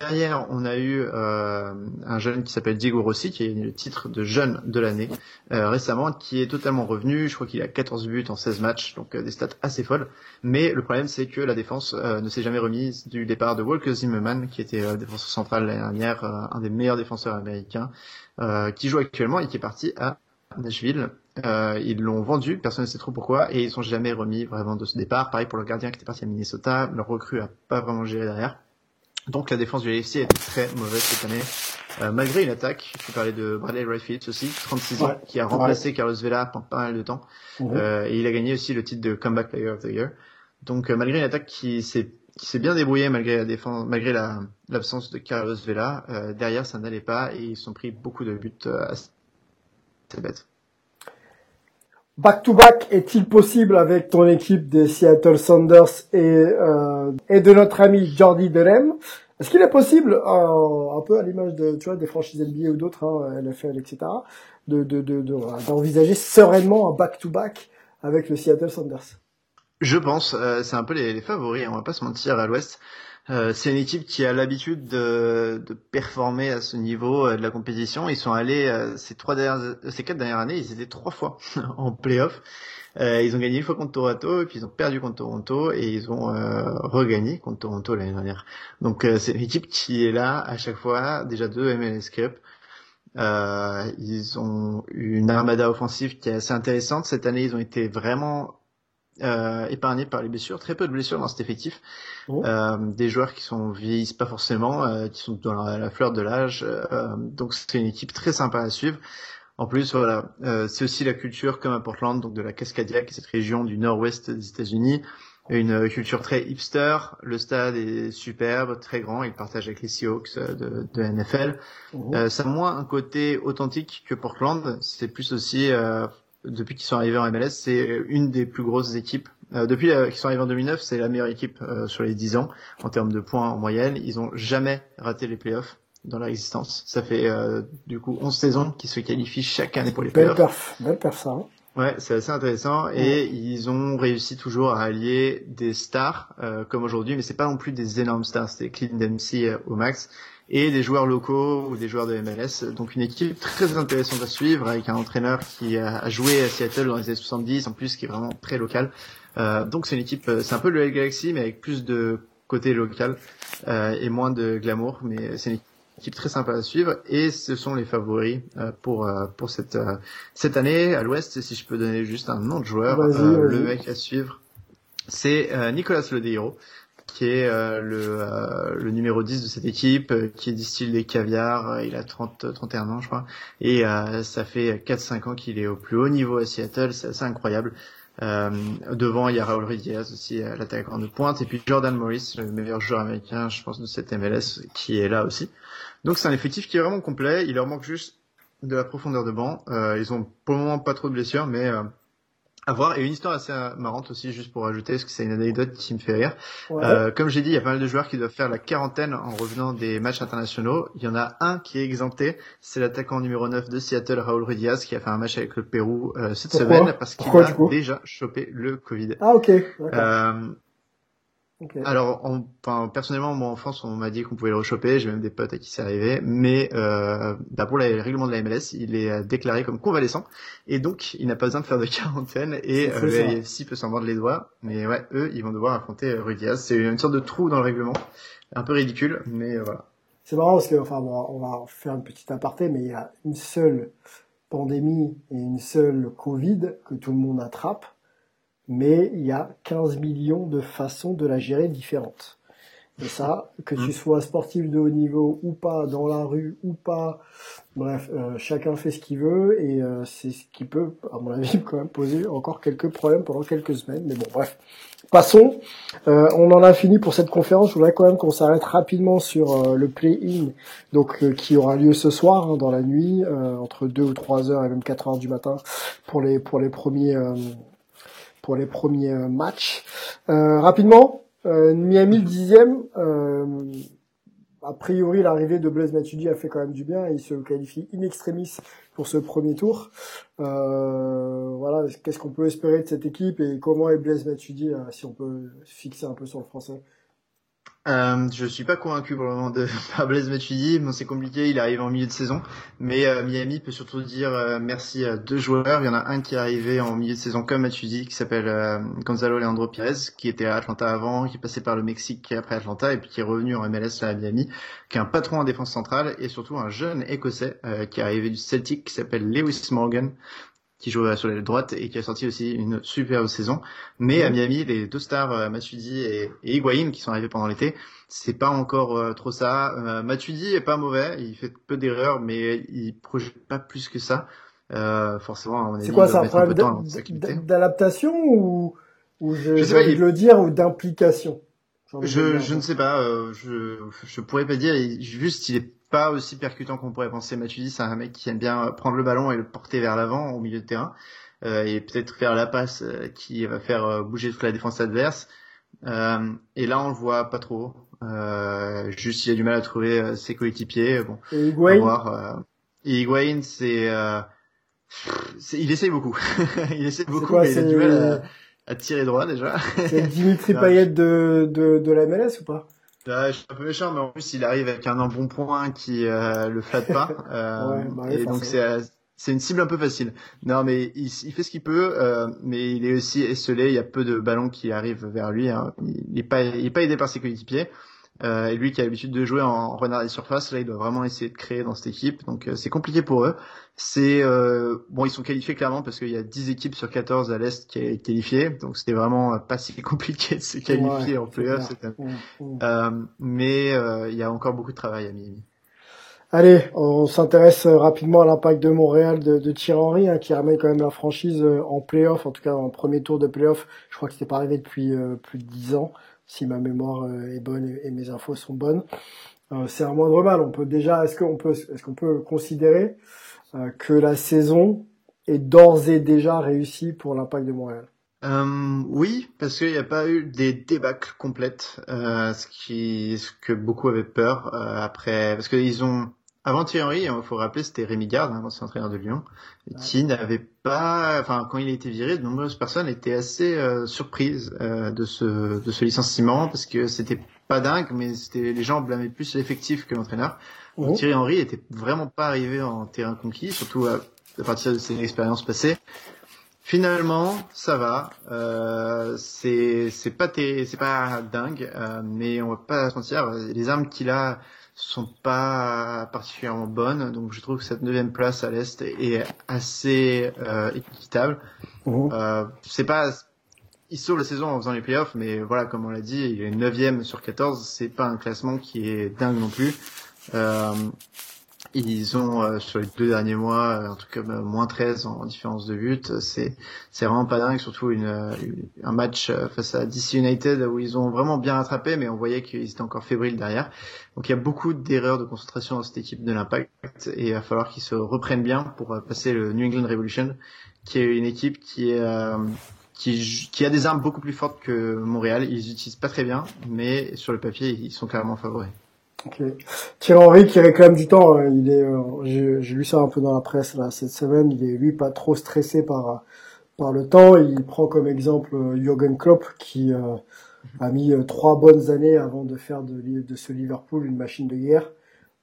Derrière, on a eu euh, un jeune qui s'appelle Diego Rossi, qui a eu le titre de jeune de l'année euh, récemment, qui est totalement revenu. Je crois qu'il a 14 buts en 16 matchs, donc euh, des stats assez folles. Mais le problème, c'est que la défense ne s'est jamais remise du départ de Walker Zimmerman, qui était défenseur central l'année dernière, un des meilleurs défenseurs américains, qui joue actuellement et qui est parti à Nashville. ils l'ont vendu, personne ne sait trop pourquoi, et ils sont jamais remis vraiment de ce départ. Pareil pour le gardien qui était parti à Minnesota, leur recrue a pas vraiment géré derrière. Donc la défense du LFC est très mauvaise cette année, euh, malgré une attaque. Tu parlais de Bradley Wright aussi, 36 ans, qui a remplacé ouais. Carlos Vela pendant pas mal de temps, mmh. euh, et il a gagné aussi le titre de Comeback Player of the Year. Donc euh, malgré une attaque qui s'est qui s'est bien débrouillée malgré la défense, malgré la l'absence de Carlos Vela, euh, derrière ça n'allait pas et ils ont pris beaucoup de buts euh, assez bêtes. Back-to-back est-il possible avec ton équipe des Seattle Saunders et, euh, et de notre ami Jordi Derem Est-ce qu'il est possible, euh, un peu à l'image de tu vois des franchises NBA ou d'autres, hein, NFL, etc., de d'envisager de, de, sereinement un back-to-back avec le Seattle Saunders Je pense, euh, c'est un peu les, les favoris, on va pas se mentir à l'Ouest. Euh, c'est une équipe qui a l'habitude de, de, performer à ce niveau euh, de la compétition. Ils sont allés euh, ces trois dernières, ces quatre dernières années, ils étaient trois fois en playoff. Euh, ils ont gagné une fois contre Toronto et puis ils ont perdu contre Toronto et ils ont regagné contre Toronto l'année dernière. Donc c'est une équipe qui est là à chaque fois, déjà deux MLS Cup. ils ont une armada offensive qui est assez intéressante. Cette année, ils ont été vraiment euh, épargné par les blessures, très peu de blessures dans cet effectif. Oh. Euh, des joueurs qui sont vieillissent pas forcément, euh, qui sont dans la, la fleur de l'âge. Euh, donc c'est une équipe très sympa à suivre. En plus, voilà, euh, c'est aussi la culture comme à Portland, donc de la Cascadia, qui est cette région du nord-ouest des États-Unis. Une culture très hipster. Le stade est superbe, très grand. Il partage avec les Seahawks de, de NFL. Oh. ça a moins un côté authentique que Portland. C'est plus aussi depuis qu'ils sont arrivés en MLS, c'est une des plus grosses équipes. Euh, depuis euh, qu'ils sont arrivés en 2009, c'est la meilleure équipe euh, sur les 10 ans en termes de points en moyenne. Ils ont jamais raté les playoffs dans leur existence. Ça fait euh, du coup 11 saisons qu'ils se qualifient chaque année pour les playoffs. Belle perf, belle perf ça. Hein. Ouais, c'est assez intéressant et ils ont réussi toujours à allier des stars euh, comme aujourd'hui, mais c'est pas non plus des énormes stars. C'était Clint Dempsey au max et des joueurs locaux ou des joueurs de MLS. Donc une équipe très intéressante à suivre avec un entraîneur qui a joué à Seattle dans les années 70 en plus qui est vraiment très local. Euh, donc c'est une équipe, c'est un peu le Galaxy mais avec plus de côté local euh, et moins de glamour, mais c'est une équipe très sympa à suivre et ce sont les favoris euh, pour euh, pour cette euh, cette année à l'Ouest. Si je peux donner juste un nom de joueur, euh, le mec à suivre, c'est euh, Nicolas Lodeiro qui est euh, le, euh, le numéro 10 de cette équipe, euh, qui distille des caviars, euh, il a 30, 31 ans je crois, et euh, ça fait 4-5 ans qu'il est au plus haut niveau à Seattle, c'est assez incroyable. Euh, devant, il y a Raúl Diaz aussi, euh, l'attaquant de pointe, et puis Jordan Morris, le meilleur joueur américain, je pense, de cette MLS, qui est là aussi. Donc c'est un effectif qui est vraiment complet, il leur manque juste de la profondeur de banc. Euh, ils ont pour le moment pas trop de blessures, mais euh, à voir. Et une histoire assez euh, marrante aussi, juste pour ajouter, parce que c'est une anecdote qui me fait rire. Ouais. Euh, comme j'ai dit, il y a pas mal de joueurs qui doivent faire la quarantaine en revenant des matchs internationaux. Il y en a un qui est exempté, c'est l'attaquant numéro 9 de Seattle, Raúl Ruiz qui a fait un match avec le Pérou euh, cette Pourquoi semaine parce qu'il a déjà chopé le Covid. Ah ok. Euh, alors, en- enfin, personnellement, moi en France, on m'a dit qu'on pouvait le rechoper. J'ai même des potes à qui c'est arrivé. Mais euh, bah, pour les règlements de la MLS, il est euh, déclaré comme convalescent et donc il n'a pas besoin de faire de quarantaine. Et euh, le ça. LAFC peut s'en mordre les doigts. Mais ouais, eux, ils vont devoir affronter euh, Ruiz Diaz. C'est une sorte de trou dans le règlement, un peu ridicule, mais euh, voilà. C'est marrant parce que, enfin, bon, on va faire une petite aparté, mais il y a une seule pandémie et une seule Covid que tout le monde attrape, mais il y a 15 millions de façons de la gérer différentes. Et ça, que tu sois sportif de haut niveau ou pas, dans la rue ou pas, bref, euh, chacun fait ce qu'il veut et euh, c'est ce qui peut, à mon avis, quand même poser encore quelques problèmes pendant quelques semaines. Mais bon, bref. Passons. Euh, on en a fini pour cette conférence. Je voudrais quand même qu'on s'arrête rapidement sur euh, le play-in, donc euh, qui aura lieu ce soir hein, dans la nuit, euh, entre 2 ou 3 heures et même 4 heures du matin pour les pour les premiers euh, pour les premiers euh, matchs. Euh, rapidement, euh, Miami le dixième. A priori, l'arrivée de Blaise Matuidi a fait quand même du bien. Il se qualifie in extremis pour ce premier tour. Euh, voilà, qu'est-ce qu'on peut espérer de cette équipe et comment est Blaise Matuidi, si on peut fixer un peu sur le français? Euh, je suis pas convaincu pour le moment de par Blaise Matuidi. Bon, c'est compliqué, il arrive en milieu de saison, mais euh, Miami peut surtout dire euh, merci à deux joueurs. Il y en a un qui est arrivé en milieu de saison comme Matuidi, qui s'appelle euh, Gonzalo Leandro Pires, qui était à Atlanta avant, qui est passé par le Mexique, après Atlanta, et puis qui est revenu en MLS là, à Miami, qui est un patron en défense centrale et surtout un jeune Écossais qui est arrivé du Celtic, qui s'appelle Lewis Morgan qui joue euh, sur l'aile droite et qui a sorti aussi une superbe saison. Mais à Miami, les deux stars, euh, Matuidi et, et Higuaín, qui sont arrivés pendant l'été, c'est pas encore euh, trop ça. Euh, Matuidi est pas mauvais, il fait peu d'erreurs, mais il projette pas plus que ça. Euh, forcément, C'est quoi ça, un problème d'adaptation ou, ou je, Je sais pas, il- le dire, ou d'implication? Je, je ne sais pas, je, je pourrais pas dire, il- juste il est pas aussi percutant qu'on pourrait penser. Matuidi, c'est un mec qui aime bien prendre le ballon et le porter vers l'avant au milieu de terrain, euh, et peut-être faire la passe euh, qui va faire euh, bouger toute la défense adverse. Euh, et là, on le voit pas trop. Euh, juste, il a du mal à trouver euh, ses coéquipiers. Bon, Et Higuaín, voir. euh. Et Higuain, c'est, euh, il essaye beaucoup. il essaye beaucoup, quoi, mais il a c'est- du mal à, à tirer droit déjà. c'est Dimitri Payet de, de, de la MLS ou pas? Je suis un peu méchant, mais en plus il arrive avec un embonpoint qui euh, le flatte pas, euh, Ouais, bah et donc c'est euh, c'est une cible un peu facile. Non, mais il, il fait ce qu'il peut, euh, mais il est aussi esselé. Il y a peu de ballons qui arrivent vers lui. Hein. Il est pas il est pas aidé par ses coéquipiers. Euh, et lui qui a l'habitude de jouer en renard des surfaces, là il doit vraiment essayer de créer dans cette équipe. Donc euh, c'est compliqué pour eux. C'est euh, bon, ils sont qualifiés clairement parce qu'il y a 10 équipes sur 14 à l'est qui est qualifiées. Donc c'était vraiment euh, pas si compliqué de se qualifier Ouais, en playoff cette année. Mm, mm. Euh, mais euh, il y a encore beaucoup de travail à Miami. Allez, on s'intéresse rapidement à l'impact de Montréal de, de Thierry Henry, hein, qui ramène quand même la franchise en playoff, en tout cas en premier tour de playoff. Je crois que c'était pas arrivé depuis euh, plus de 10 ans, si ma mémoire euh, est bonne et, mes infos sont bonnes. Euh, c'est un moindre mal. On peut déjà, est-ce qu'on peut, est-ce qu'on peut considérer euh, que la saison est d'ores et déjà réussie pour l'impact de Montréal? Oui, parce qu'il n'y a pas eu des débâcles complètes, ce qui, ce que beaucoup avaient peur après, parce qu'ils ont avant Thierry, il faut rappeler, c'était Rémi Garde, hein, l'ancien entraîneur de Lyon, qui n'avait pas, enfin quand il a été viré, de nombreuses personnes étaient assez euh, surprises euh, de ce de ce licenciement parce que c'était pas dingue, mais c'était les gens blâmaient plus l'effectif que l'entraîneur. Mmh. Thierry Henry était vraiment pas arrivé en terrain conquis, surtout à, partir de ses expériences passées. Finalement, ça va. Euh, c'est c'est pas c'est pas dingue, euh, mais on va pas se mentir. Les armes qu'il a sont pas particulièrement bonnes, donc je trouve que cette neuvième place à l'est est assez euh, équitable. Mmh. Euh, c'est pas il sauve la saison en faisant les playoffs, mais voilà, comme on l'a dit, il est 9 sur 14. C'est pas un classement qui est dingue non plus. Euh, ils ont euh, sur les deux derniers mois, euh, en tout cas bah, moins 13 en, différence de but. C'est c'est vraiment pas dingue, surtout une, un match face à DC United où ils ont vraiment bien rattrapé, mais on voyait qu'ils étaient encore fébriles derrière. Donc il y a beaucoup d'erreurs de concentration dans cette équipe de l'Impact et il va falloir qu'ils se reprennent bien pour passer le New England Revolution, qui est une équipe qui est qui, qui a des armes beaucoup plus fortes que Montréal. Ils utilisent pas très bien, mais sur le papier, ils sont carrément favoris. Okay. Thierry Henry qui réclame du temps, hein. il est, euh, j'ai lu ça un peu dans la presse là cette semaine, il est lui pas trop stressé par par le temps. Il prend comme exemple euh, Jürgen Klopp qui euh, a mis trois bonnes années avant de faire de, de ce Liverpool une machine de guerre.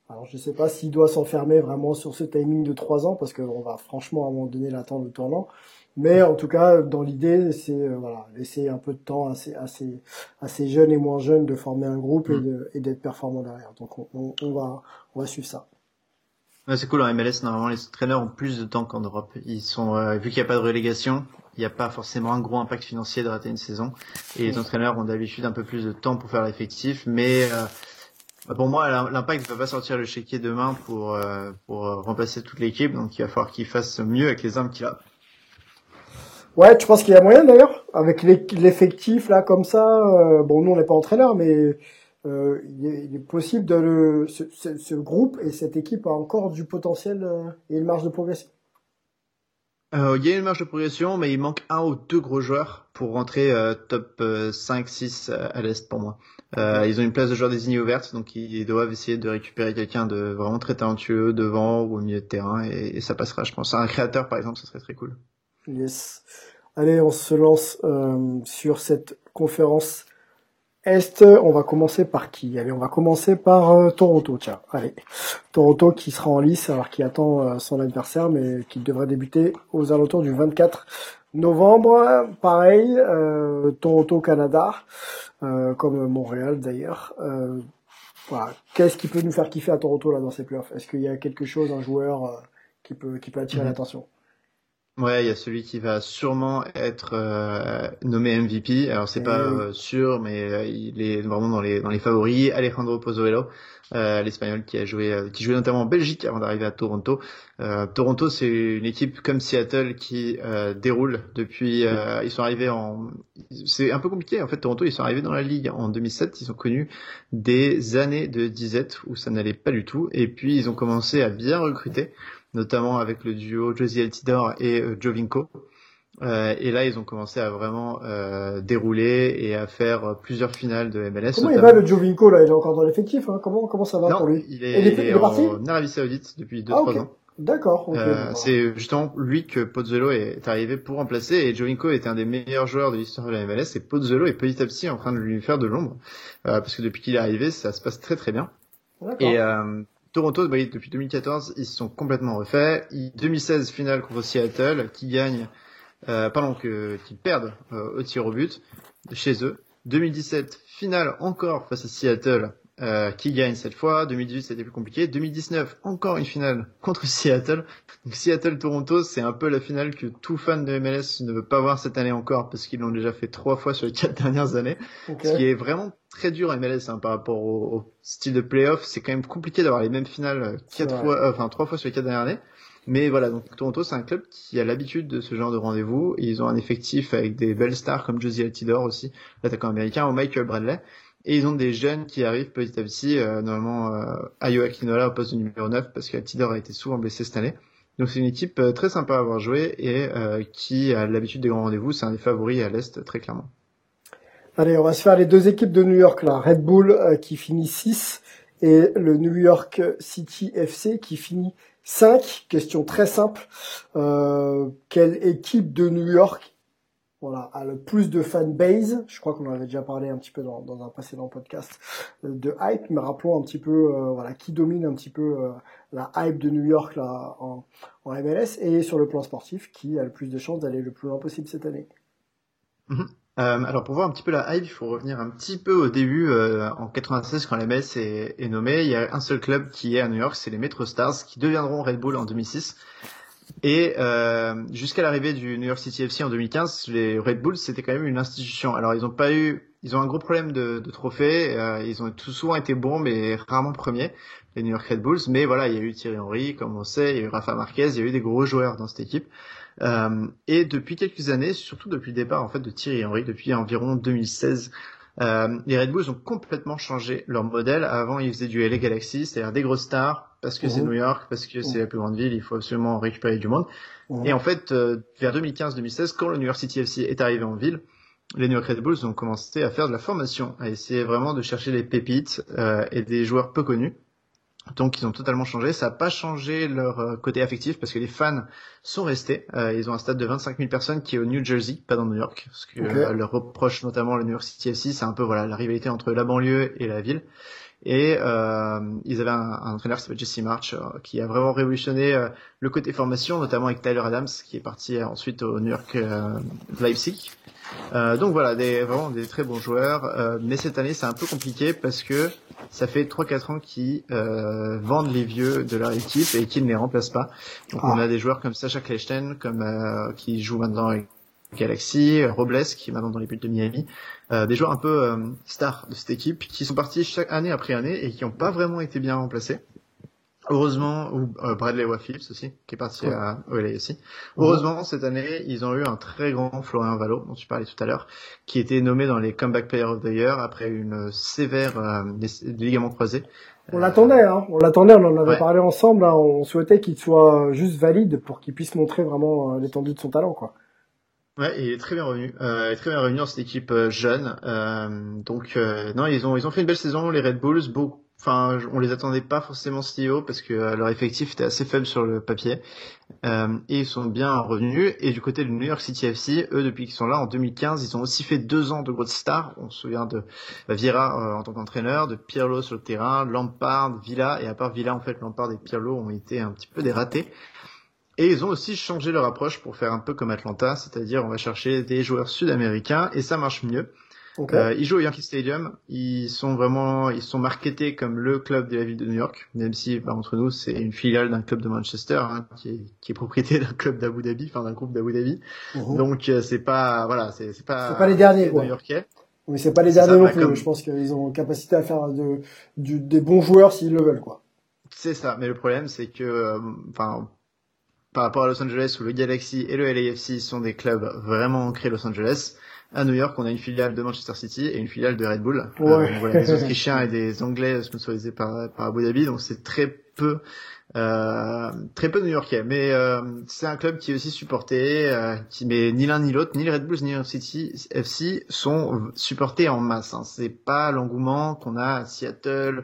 Alors je sais pas s'il doit s'enfermer vraiment sur ce timing de trois ans parce qu'on va franchement à un moment tournant. Mais en tout cas, dans l'idée, c'est euh, voilà, laisser un peu de temps à ces, à ces, jeunes et moins jeunes de former un groupe et, mm. et d'être performants derrière. Donc on, on, va, on va suivre ça. Ouais, c'est cool en MLS. Normalement, les entraîneurs ont plus de temps qu'en Europe. Ils sont euh, vu qu'il n'y a pas de relégation, il n'y a pas forcément un gros impact financier de rater une saison. Et les entraîneurs ont d'habitude un peu plus de temps pour faire l'effectif, mais euh, pour moi, l'impact ne va pas sortir le chéquier demain pour pour remplacer toute l'équipe, donc il va falloir qu'il fasse mieux avec les armes qu'il a. Ouais, tu penses qu'il y a moyen d'ailleurs? Avec l'effectif là comme ça. Euh, bon, nous on n'est pas entraîneur, mais euh, il, est, possible de le ce, ce, groupe et cette équipe a encore du potentiel euh, et une marge de progression. Il y a une marge de progression, mais il manque un ou deux gros joueurs pour rentrer top 5-6 à l'est pour moi. ils ont une place de joueur désigné ouverte, donc ils doivent essayer de récupérer quelqu'un de vraiment très talentueux devant ou au milieu de terrain, et, et ça passera, je pense. Un créateur, par exemple, ce serait très cool. Yes. Allez, on se lance euh, sur cette conférence Est. On va commencer par qui? Allez, on va commencer par euh, Toronto. Tiens, allez. Toronto qui sera en lice alors qu'il attend euh, son adversaire, mais qui devrait débuter aux alentours du 24 novembre. Pareil, Toronto, Canada, comme Montréal d'ailleurs. voilà. Qu'est-ce qui peut nous faire kiffer à Toronto là dans ces playoffs? Est-ce qu'il y a quelque chose, un joueur qui peut qui peut attirer mhm. l'attention? Ouais, il y a celui qui va sûrement être euh, nommé MVP. Alors c'est pas euh, sûr, mais euh, il est vraiment dans les dans les favoris. Alejandro Pozuelo, l'espagnol qui a joué qui jouait notamment en Belgique avant d'arriver à Toronto. Toronto, c'est une équipe comme Seattle qui déroule depuis. ils sont arrivés en. C'est un peu compliqué en fait. Toronto, ils sont arrivés dans la ligue en 2007. Ils ont connu des années de disette où ça n'allait pas du tout, et puis ils ont commencé à bien recruter notamment avec le duo Josie Altidor et euh, Jovinko. Euh, et là, ils ont commencé à vraiment euh, dérouler et à faire plusieurs finales de MLS. Comment il va le Jovinko là? Il est encore dans l'effectif hein? Comment comment ça va pour lui? Il est, il est, en Arabie Saoudite depuis 2-3 ah, ans. D'accord. euh, c'est justement lui que Pozzolo est arrivé pour remplacer et Jovinko était un des meilleurs joueurs de l'histoire de la MLS et Pozzolo est petit à petit en train de lui faire de l'ombre euh, parce que depuis qu'il est arrivé ça se passe très très bien. Et euh, Toronto, bah, depuis 2014, ils se sont complètement refaits. 2016, finale contre Seattle, qui gagne, euh, pardon, que, qui perdent euh, au tir au but chez eux. 2017, finale encore face à Seattle, euh, qui gagne cette fois? 2018, c'était plus compliqué. 2019, encore une finale contre Seattle. Donc Seattle-Toronto, c'est un peu la finale que tout fan de MLS ne veut pas voir cette année encore parce qu'ils l'ont déjà fait trois fois sur les quatre dernières années. Ce qui est vraiment très dur à MLS hein, par rapport au, style de playoff. C'est quand même compliqué d'avoir les mêmes finales quatre fois, euh, enfin trois fois sur les quatre dernières années. Mais voilà, donc Toronto, c'est un club qui a l'habitude de ce genre de rendez-vous. Ils ont un effectif avec des belles stars comme Josie Altidore aussi, l'attaquant américain, ou Michael Bradley. Et ils ont des jeunes qui arrivent petit à petit, euh, normalement euh, Ayo Akinola au poste de numéro 9 parce qu'Altidore a été souvent blessé cette année. Donc c'est une équipe euh, très sympa à avoir joué et euh, qui a l'habitude des grands rendez-vous. C'est un des favoris à l'Est très clairement. Allez, on va se faire les deux équipes de New York là. Red Bull qui finit 6 et le New York City FC qui finit 5. Question très simple. quelle équipe de New York voilà, a le plus de fanbase. Je crois qu'on en avait déjà parlé un petit peu dans, dans un précédent podcast euh, de hype, mais rappelons un petit peu, euh, voilà, qui domine un petit peu euh, la hype de New York là en, MLS et sur le plan sportif, qui a le plus de chances d'aller le plus loin possible cette année. Mhm. alors pour voir un petit peu la hype, il faut revenir un petit peu au début. en 96, quand la est, est nommée, il y a un seul club qui est à New York, c'est les Metro Stars, qui deviendront Red Bull en 2006. Et euh, jusqu'à l'arrivée du New York City FC en 2015, les Red Bulls c'était quand même une institution. Alors ils ont pas eu, ils ont un gros problème de, de trophées. Euh, ils ont tout souvent été bons, mais rarement premiers, les New York Red Bulls. Mais voilà, il y a eu Thierry Henry, comme on sait, il y a eu Rafa Marquez, il y a eu des gros joueurs dans cette équipe. Euh, et depuis quelques années, surtout depuis le départ en fait de Thierry Henry, depuis environ 2016, euh, les Red Bulls ont complètement changé leur modèle. Avant, ils faisaient du LA Galaxy, c'est-à-dire des grosses stars, parce que c'est. New York, parce que c'est la plus grande ville, il faut absolument récupérer du monde. Et en fait, euh, vers 2015-2016, quand le New York City FC est arrivé en ville, les New York Red Bulls ont commencé à faire de la formation, à essayer vraiment de chercher des pépites euh, et des joueurs peu connus. Donc ils ont totalement changé. Ça n'a pas changé leur euh, côté affectif parce que les fans sont restés. Euh, ils ont un stade de 25 000 personnes qui est au New Jersey, pas dans New York. Parce que euh, leur reproche notamment le New York City FC, c'est un peu voilà la rivalité entre la banlieue et la ville. Et euh, ils avaient un, un entraîneur qui s'appelle Jesse March, qui a vraiment révolutionné le côté formation, notamment avec Tyler Adams, qui est parti ensuite au New York Leipzig. Euh, donc voilà, des, vraiment des très bons joueurs. Euh, mais cette année, c'est un peu compliqué parce que ça fait 3-4 ans qu'ils euh, vendent les vieux de leur équipe et qu'ils ne les remplacent pas. Donc on ah. a des joueurs comme Sacha Klechten, comme euh, qui joue maintenant avec Galaxy, Robles qui est maintenant dans les buts de Miami, euh, des joueurs un peu stars de cette équipe qui sont partis chaque année après année et qui n'ont pas vraiment été bien remplacés. Heureusement, ou euh, Bradley Phillips aussi, qui est parti à OLA aussi. Heureusement, cette année, ils ont eu un très grand Florian Valo, dont tu parlais tout à l'heure, qui était nommé dans les Comeback Player of the Year après une sévère euh, ligament croisé. On l'attendait, hein. On l'attendait, on en avait parlé ensemble. Hein. On souhaitait qu'il soit juste valide pour qu'il puisse montrer vraiment euh, l'étendue de son talent, quoi. Ouais, il est très bien revenu. Euh, il est très bien revenu dans cette équipe euh, jeune. donc non, ils ont ils ont fait une belle saison, les Red Bulls. Beaucoup enfin, on les attendait pas forcément si haut parce que euh, leur effectif était assez faible sur le papier. Euh, et ils sont bien revenus. Et du côté du New York City FC, eux, depuis qu'ils sont là, en 2015, ils ont aussi fait deux ans de grosses stars. On se souvient de bah, euh, en tant qu'entraîneur, de Pirlo sur le terrain, Lampard, Villa. Et à part Villa, en fait, Lampard et Pirlo ont été un petit peu des ratés. Et ils ont aussi changé leur approche pour faire un peu comme Atlanta, c'est-à-dire on va chercher des joueurs sud-américains et ça marche mieux. Euh, ils jouent au Yankee Stadium. Ils sont vraiment, ils sont marketés comme le club de la ville de New York, même si, bah, entre nous, c'est une filiale d'un club de Manchester hein, qui, est, qui est propriété d'un club d'Abu Dhabi, enfin d'un groupe d'Abu Dhabi. Mhm. Donc euh, c'est pas, voilà, c'est pas. C'est pas les derniers, New-Yorkais. Oui, c'est pas les derniers non plus. Je pense qu'ils ont capacité à faire de, des bons joueurs s'ils le veulent, quoi. C'est ça. Mais le problème, c'est que, euh, enfin. Par rapport à Los Angeles où le Galaxy et le LAFC sont des clubs vraiment ancrés Los Angeles, à New York, on a une filiale de Manchester City et une filiale de Red Bull. Ouais. Euh, voilà, des Autrichiens et des Anglais sponsorisés par, par Abu Dhabi, donc c'est très peu euh, très peu new-yorkais, mais euh, c'est un club qui est aussi supporté, euh, qui mais ni l'un ni l'autre, ni les Red Bulls ni le City FC sont supportés en masse. Hein. C'est pas l'engouement qu'on a à Seattle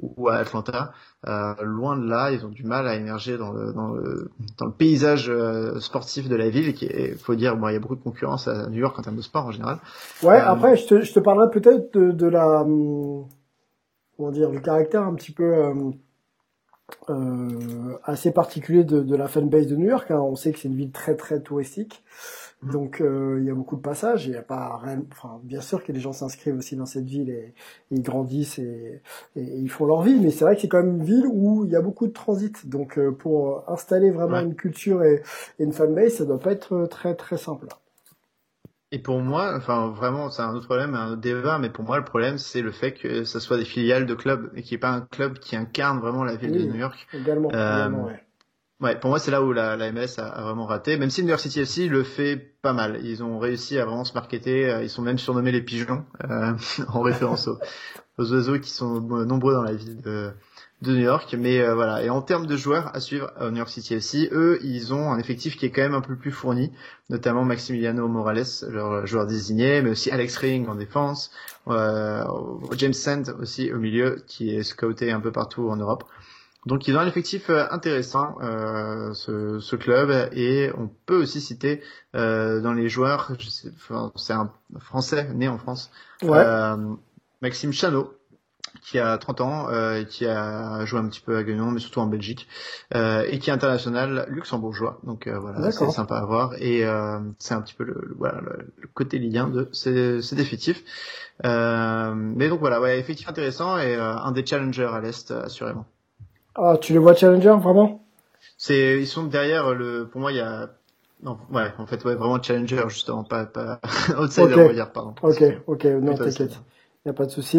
ou à Atlanta. Euh, loin de là, ils ont du mal à émerger dans le dans le, dans le paysage euh, sportif de la ville. Qui est, faut dire, bon, il y a beaucoup de concurrence à New York en termes de sport en général. Ouais. après, je te je te parlerai peut-être de, de la hum, comment dire, le caractère un petit peu euh, assez particulier de, de, la fanbase de New York. Hein. On sait que c'est une ville très très touristique. Donc euh, il y a beaucoup de passages. Il y a pas, enfin, bien sûr que les gens s'inscrivent aussi dans cette ville et, ils grandissent et, et, ils font leur vie. Mais c'est vrai que c'est quand même une ville où il y a beaucoup de transit. Donc euh, pour installer vraiment une culture et, une fanbase, ça doit pas être très très simple. Et pour moi, enfin vraiment, c'est un autre problème, un autre débat, mais pour moi, le problème, c'est le fait que ça soit des filiales de clubs et qu'il n'y ait pas un club qui incarne vraiment la ville de New York. Également. Euh, ouais. Ouais. pour moi, c'est là où la, la MS a, vraiment raté. Même si New York City FC le fait pas mal, ils ont réussi à vraiment se marketer. Euh, ils sont même surnommés les pigeons euh, en référence aux, aux, oiseaux qui sont nombreux dans la ville de, de New York. Mais euh, voilà. Et en termes de joueurs à suivre au New York City FC, eux, ils ont un effectif qui est quand même un peu plus fourni, notamment Maximiliano Morales, leur joueur désigné, mais aussi Alex Ring en défense, euh, James Sand aussi au milieu, qui est scouté un peu partout en Europe. Donc ils ont un effectif intéressant, ce, ce, club, et on peut aussi citer dans les joueurs, c'est un Français né en France, Maxime Chanot, qui a 30 ans, euh, qui a joué un petit peu à Guignon, mais surtout en Belgique, euh, et qui est international luxembourgeois. Donc euh, voilà, c'est sympa à voir. Et euh, c'est un petit peu le, le, voilà, le côté lien de ces effectifs. Euh, mais donc voilà, ouais, effectif intéressant et un des challengers à l'Est, assurément. Ah, tu les vois challenger, vraiment? C'est, Ils sont derrière le... Pour moi, il y a non, ouais, en fait, ouais, vraiment challenger, justement, pas, pas outsider, okay. on va dire, pardon. Ok, ok, non, t'inquiète. Il n'y a pas de souci.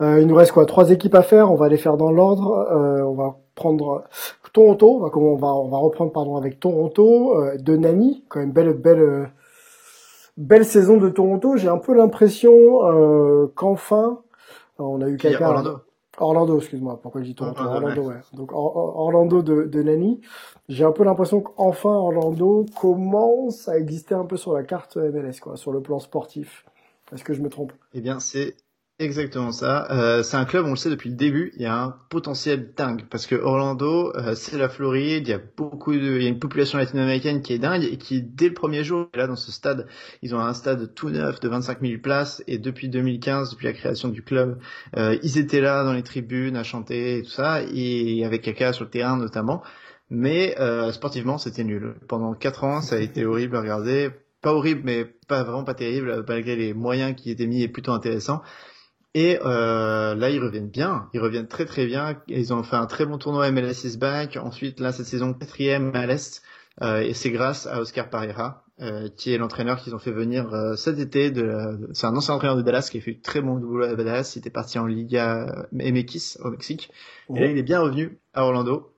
Euh, il nous reste quoi Trois équipes à faire. On va les faire dans l'ordre. Euh, on va prendre Toronto. On va, on va, on va reprendre pardon avec Toronto euh, de Nani. Quand même belle, belle, euh, belle saison de Toronto. J'ai un peu l'impression euh, qu'enfin on a eu quelqu'un. Orlando. Orlando, excuse-moi. Pourquoi je dis Toronto? Orlando, ouais. Donc Orlando de, de Nani. J'ai un peu l'impression qu'enfin Orlando commence à exister un peu sur la carte MLS, quoi, sur le plan sportif. Est-ce que je me trompe? Eh bien, c'est Exactement ça. Euh, c'est un club, on le sait depuis le début, il y a un potentiel dingue parce que Orlando, euh, c'est la Floride, il y a beaucoup de, il y a une population latino-américaine qui est dingue et qui dès le premier jour là dans ce stade. Ils ont un stade tout neuf de 25 000 places et depuis 2015, depuis la création du club, euh, ils étaient là dans les tribunes à chanter et tout ça et avec Kaka sur le terrain notamment. Mais euh, sportivement, c'était nul. Pendant quatre ans, ça a été horrible à regarder. Pas horrible, mais pas vraiment pas terrible malgré les moyens qui étaient mis et plutôt intéressants. Et euh, là, ils reviennent bien. Ils reviennent très très bien. Ils ont fait un très bon tournoi MLS is back. Ensuite, là, cette saison quatrième à l'Est. Euh, et c'est grâce à Oscar Pereira, euh, qui est l'entraîneur qu'ils ont fait venir euh, cet été. De, c'est un ancien entraîneur de Dallas qui a fait très bon boulot à Dallas. Il était parti en Liga MX au Mexique. Et là, il est bien revenu à Orlando.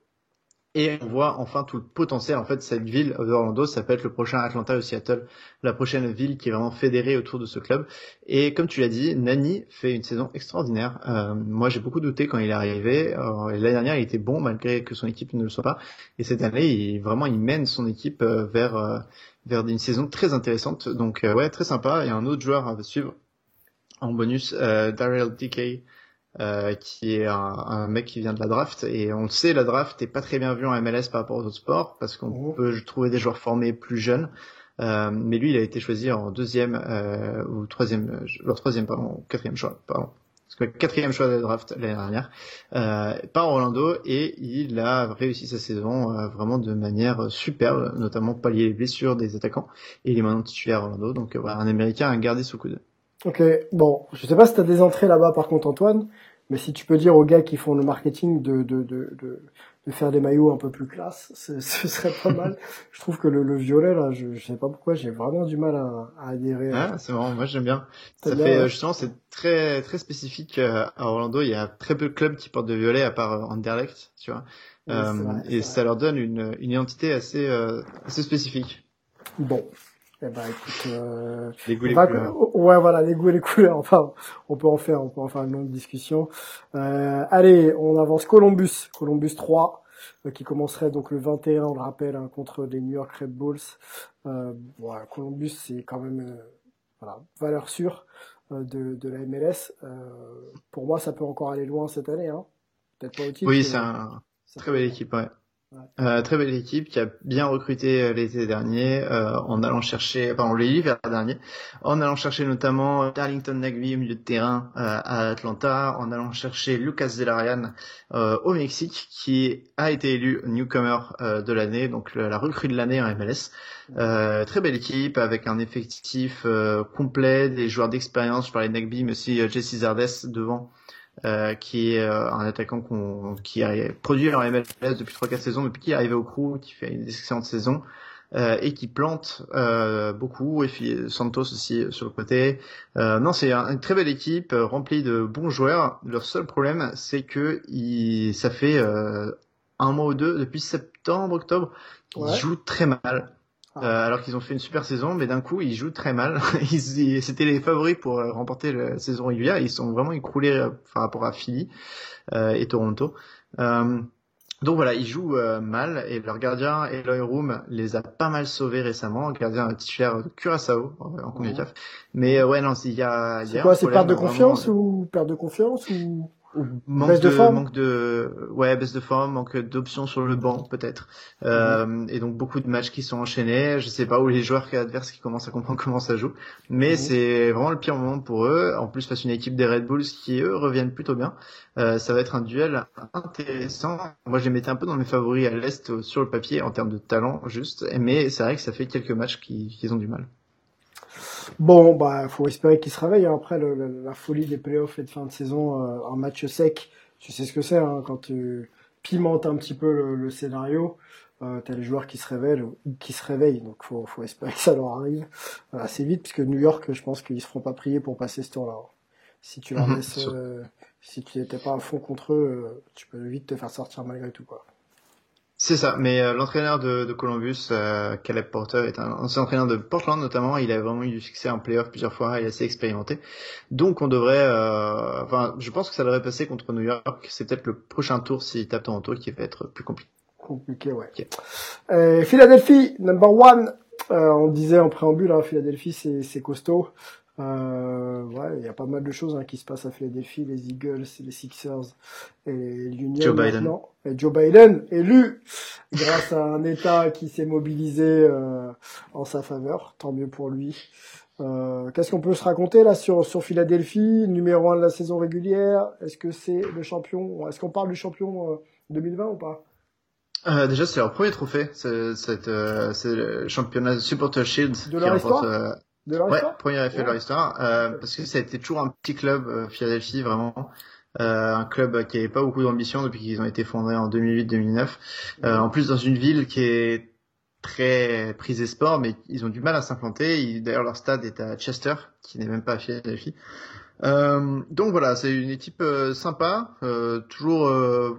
Et on voit enfin tout le potentiel. En fait, cette ville d'Orlando, ça peut être le prochain Atlanta ou Seattle, la prochaine ville qui est vraiment fédérée autour de ce club. Et comme tu l'as dit, Nani fait une saison extraordinaire. Euh, moi, j'ai beaucoup douté quand il est arrivé. Euh, L'année dernière, il était bon malgré que son équipe ne le soit pas. Et cette année, il, vraiment, il mène son équipe euh, vers euh, vers une saison très intéressante. Donc, euh, ouais, très sympa. A un autre joueur à suivre en bonus, Daryl DK. Euh, qui est un, un, mec qui vient de la draft. Et on le sait la draft est pas très bien vue en MLS par rapport aux autres sports parce qu'on mmh. peut trouver des joueurs formés plus jeunes. Euh, mais lui il a été choisi en deuxième euh, ou troisième leur troisième pardon quatrième choix pardon. Parce que quatrième choix de la draft l'année dernière. Euh, par Orlando et il a réussi sa saison euh, vraiment de manière superbe notamment pallier les blessures des attaquants. Et il est maintenant titulaire à Orlando. Donc voilà un américain à garder sous coude Ok, bon, je sais pas si tu as des entrées là-bas par contre Antoine, mais si tu peux dire aux gars qui font le marketing de, de, de, de, de faire des maillots un peu plus classe, ce serait pas mal. je trouve que le, le violet là, je, je sais pas pourquoi, j'ai vraiment du mal à, à adhérer. Ah, c'est marrant, moi j'aime bien. Ça fait bien, justement c'est très très spécifique euh, à Orlando, il y a très peu de clubs qui portent de violet à part euh, Anderlecht, tu vois. Oui, euh, vrai, et ça leur donne une, une identité assez euh, assez spécifique. Bon, eh ben écoute, euh, Les goûts, les va- couleurs. ouais voilà les goûts et les couleurs. Enfin, on peut en faire, on peut en faire une longue discussion. Euh, allez, on avance Columbus, Columbus 3, euh, qui commencerait donc le 21, on le rappelle, hein, contre les New York Red Bulls. Euh, voilà, Columbus, c'est quand même euh, voilà valeur sûre euh, de, de la MLS. Euh, pour moi, ça peut encore aller loin cette année. Hein. Peut-être pas au titre. Oui, c'est un très belle équipe, ouais. Euh, très belle équipe qui a bien recruté euh, l'été dernier euh, en allant chercher, enfin on l'a l'hiver dernier, en allant chercher notamment Darlington Nagby au milieu de terrain euh, à Atlanta, en allant chercher Lucas Zelarian euh, au Mexique qui a été élu newcomer euh, de l'année, donc la recrue de l'année en MLS. Euh, très belle équipe avec un effectif euh, complet, des joueurs d'expérience, je parlais de Nagby, mais aussi euh, Jesse Zardes devant euh, qui est euh, un attaquant qui a produit en MLS depuis 3-4 saisons, depuis qu'il est arrivé au crew, qui fait une excellente saison euh, et qui plante euh, beaucoup. Et puis Santos aussi euh, sur le côté. Euh, non, c'est un- une très belle équipe euh, remplie de bons joueurs. Leur seul problème, c'est que il, ça fait euh, un mois ou deux depuis septembre, octobre, ils jouent très mal. Ah. Euh, alors qu'ils ont fait une super saison, mais d'un coup ils jouent très mal. Ils, ils- c'était les favoris pour euh, remporter la saison régulière. Ils sont vraiment écroulés euh, par rapport à Philly euh, et Toronto. Euh, donc voilà, ils jouent euh, mal et leur gardien Eloy Room les a pas mal sauvés récemment. Gardien titulaire de Curaçao en, CONCACAF. Mais euh, ouais non, il y a, C'est quoi, c'est perte de vraiment- confiance ou perte de confiance ou manque baisse de, forme manque de, ouais, baisse de forme, manque d'options sur le banc peut-être, euh, et donc beaucoup de matchs qui sont enchaînés. Je sais pas où les joueurs adverses qui commencent à comprendre comment ça joue, mais c'est vraiment le pire moment pour eux. En plus face à une équipe des Red Bulls qui eux reviennent plutôt bien. Euh, ça va être un duel intéressant. Moi, je les mettais un peu dans mes favoris à l'est sur le papier en termes de talent juste, mais c'est vrai que ça fait quelques matchs qui, qui ont du mal. Bon, bah, faut espérer qu'il se réveille. Hein. Après, le, la folie des playoffs et de fin de saison euh, en match sec, tu sais ce que c'est hein, quand tu pimentes un petit peu le, le scénario. Euh, t'as les joueurs qui se révèlent ou qui se réveillent, donc faut, faut espérer que ça leur arrive euh, assez vite, puisque New York, je pense qu'ils se feront pas prier pour passer ce tour-là. Si tu leur mhm, laisses, euh, si tu n'étais pas à fond contre eux, tu peux vite te faire sortir malgré tout, quoi. C'est ça, mais euh, l'entraîneur de, de, Columbus, euh, Caleb Porter, est un ancien entraîneur de Portland notamment. Il a vraiment eu du succès en playoff plusieurs fois, il est assez expérimenté. Donc on devrait, euh, enfin, je pense que ça devrait passer contre New York. C'est peut-être le prochain tour s'il tape Toronto qui va être plus compliqué. Compliqué, ouais. Euh, Philadelphie, number one. on disait en préambule, hein, Philadelphie c'est costaud. Euh, ouais, il y a pas mal de choses hein, qui se passent à Philadelphie, les Eagles, les Sixers et l'Union Joe Biden. Et Joe Biden élu grâce à un État qui s'est mobilisé euh, en sa faveur. Tant mieux pour lui. Euh, Qu'est-ce qu'on peut se raconter là sur sur Philadelphie, numéro un de la saison régulière? Est-ce que c'est le champion? Est-ce qu'on parle du champion 2020 euh, ou pas? Euh, déjà, c'est leur premier trophée, c'est euh, le championnat Supporter Shield de leur. Euh, de leur ouais, premier effet de leur histoire, euh, parce que ça a été toujours un petit club, euh, Philadelphie, vraiment. Euh, un club qui avait pas beaucoup d'ambition depuis qu'ils ont été fondés en 2008-2009. Euh, en plus, dans une ville qui est très prisée sport, mais ils ont du mal à s'implanter. D'ailleurs, leur stade est à Chester, qui n'est même pas à Philadelphie. Euh, donc voilà, c'est une équipe euh, sympa, euh, toujours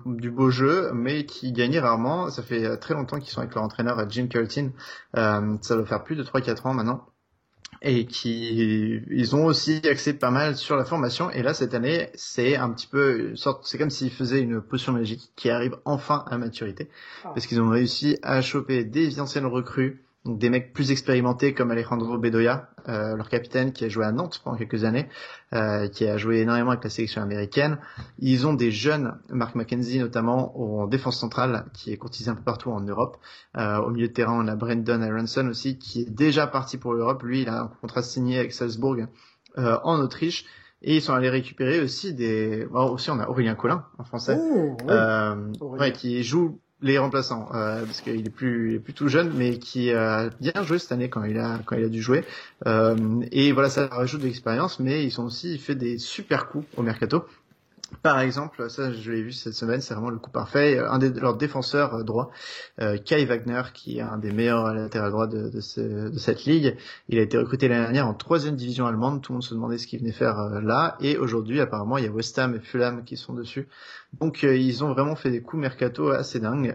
du beau jeu, mais qui gagnait rarement. Ça fait très longtemps qu'ils sont avec leur entraîneur Jim Curtin. ça doit faire plus de 3-4 ans maintenant et qui ils ont aussi axé pas mal sur la formation et là cette année c'est un petit peu une sorte c'est comme s'ils faisaient une potion magique qui arrive enfin à maturité ah. parce qu'ils ont réussi à choper des anciennes recrues donc des mecs plus expérimentés comme Alejandro Bedoya, euh, leur capitaine qui a joué à Nantes pendant quelques années, euh, qui a joué énormément avec la sélection américaine. Ils ont des jeunes, Mark McKenzie notamment en défense centrale, qui est courtisé un peu partout en Europe. Euh, au milieu de terrain, on a Brendan Aronson aussi, qui est déjà parti pour l'Europe. Lui, il a un contrat signé avec Salzbourg euh, en Autriche. Et ils sont allés récupérer aussi des... Bon, aussi, on a Aurélien Collin en français, oh, euh, ouais, qui joue les remplaçants euh, parce qu'il est plus il est plus tout jeune mais qui a bien joué cette année quand il a quand il a dû jouer. Euh, et voilà ça rajoute de l'expérience mais ils sont aussi fait des super coups au mercato par exemple, ça je l'ai vu cette semaine, c'est vraiment le coup parfait. Un de leurs défenseurs euh, droit, euh, Kai Wagner, qui est un des meilleurs latérales droits de, de, ce, de, cette ligue, il a été recruté l'année dernière en troisième division allemande. Tout le monde se demandait ce qu'il venait faire euh, là. Et aujourd'hui, apparemment, il y a West Ham et Fulham qui sont dessus. Donc euh, ils ont vraiment fait des coups mercato assez dingues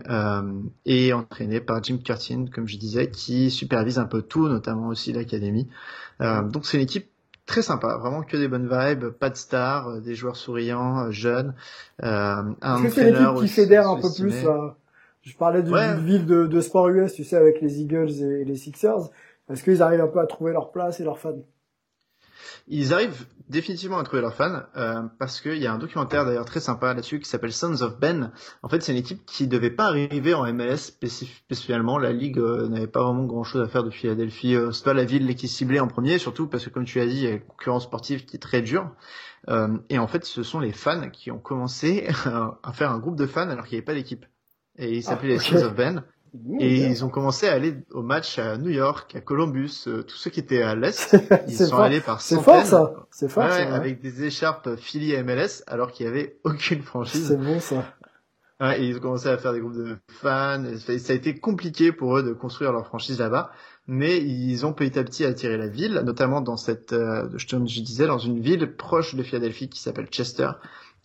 et entraînés par Jim Curtin, comme je disais, qui supervise un peu tout, notamment aussi l'académie. donc c'est une équipe très sympa, vraiment que des bonnes vibes, pas de stars, euh, des joueurs souriants, euh, jeunes, euh, un Est-ce que c'est l'équipe qui fédère un peu plus Je parlais d'une ville de, de, sport US, tu sais, avec les Eagles et les Sixers. Est-ce qu'ils arrivent un peu à trouver leur place et leurs fans? Ils arrivent définitivement à trouver leurs fans euh, parce qu'il y a un documentaire d'ailleurs très sympa là-dessus qui s'appelle Sons of Ben. En fait, c'est une équipe qui devait pas arriver en MLS spécialement. La ligue euh, n'avait pas vraiment grand-chose à faire de Philadelphie. Euh, c'est pas la ville qui ciblée en premier, surtout parce que comme tu as dit, il y a une concurrence sportive qui est très dure. Euh, et en fait, ce sont les fans qui ont commencé à faire un groupe de fans alors qu'il n'y avait pas d'équipe. Et ils s'appelaient ah, les Sons of Ben. Et ils ont commencé à aller au match à New York, à Columbus, euh, tous ceux qui étaient à l'est, ils sont allés par centaines. C'est fort ça, c'est fort ouais, avec des écharpes Philly MLS, alors qu'il y avait aucune franchise. C'est bon ça. Ouais, et ils ont commencé à faire des groupes de fans. ça a été compliqué pour eux de construire leur franchise là-bas, mais ils ont petit à petit attiré la ville, notamment dans cette, euh, je, je disais, dans une ville proche de Philadelphie qui s'appelle Chester,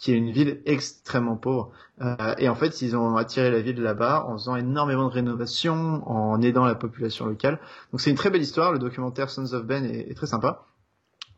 qui est une ville extrêmement pauvre. Euh, et en fait, ils ont attiré la ville là-bas en faisant énormément de rénovations, en aidant la population locale. Donc c'est une très belle histoire. Le documentaire Sons of Ben est, est très sympa.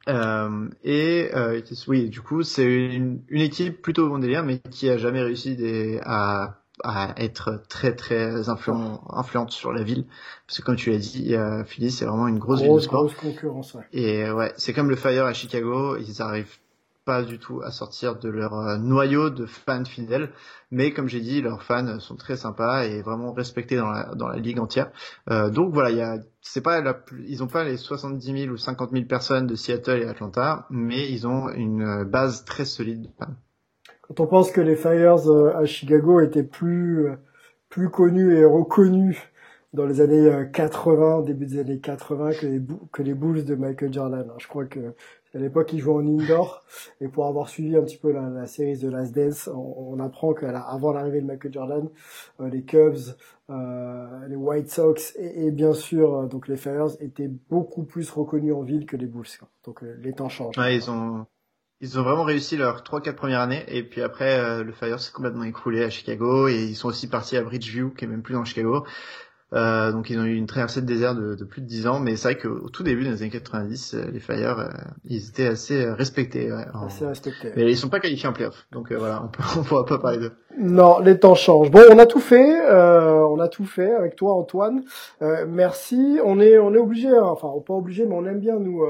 Euh, et euh, oui, du coup, c'est une, une, équipe plutôt bon délire, mais qui a jamais réussi des, à, à, être très très influent, influente sur la ville. Parce que comme tu l'as dit, euh, Philly, c'est vraiment une grosse, ville de sport. Grosse concurrence, ouais. Et ouais, c'est comme le Fire à Chicago, ils arrivent pas du tout à sortir de leur euh, noyau de fans fidèles, mais comme j'ai dit, leurs fans sont très sympas et vraiment respectés dans la, dans la ligue entière. Euh, donc voilà, il y a, c'est pas la, ils ont pas les 70 000 ou 50 000 personnes de Seattle et Atlanta, mais ils ont une base très solide de fans. Quand on pense que les Fires euh, à Chicago étaient plus plus connus et reconnus dans les années 80, début des années 80 que les, que les Bulls de Michael Jordan. Je crois que à l'époque, il jouait en indoor. Et pour avoir suivi un petit peu la, la série de Last Dance, on, on apprend qu'avant l'arrivée de Michael Jordan, euh, les Cubs, euh, les White Sox et, et bien sûr euh, donc les Fires étaient beaucoup plus reconnus en ville que les Bulls. Donc euh, les temps changent. Ouais, ils ont ils ont vraiment réussi leurs 3-4 premières années et puis après le Fire s'est complètement écroulé à Chicago et ils sont aussi partis à Bridgeview qui est même plus dans Chicago euh, donc ils ont eu une traversée de désert de, de plus de 10 ans, mais c'est vrai qu'au tout début des années 90, euh, les Fire, euh, ils étaient assez respectés. Ouais, Assez respectés. Mais ils sont pas qualifiés en playoff, donc voilà, on, peut, on pourra pas parler d'eux. Non, les temps changent. Bon, on a tout fait, on a tout fait avec toi, Antoine. merci. On est, on est obligé, hein, enfin, on pas obligé, mais on aime bien nous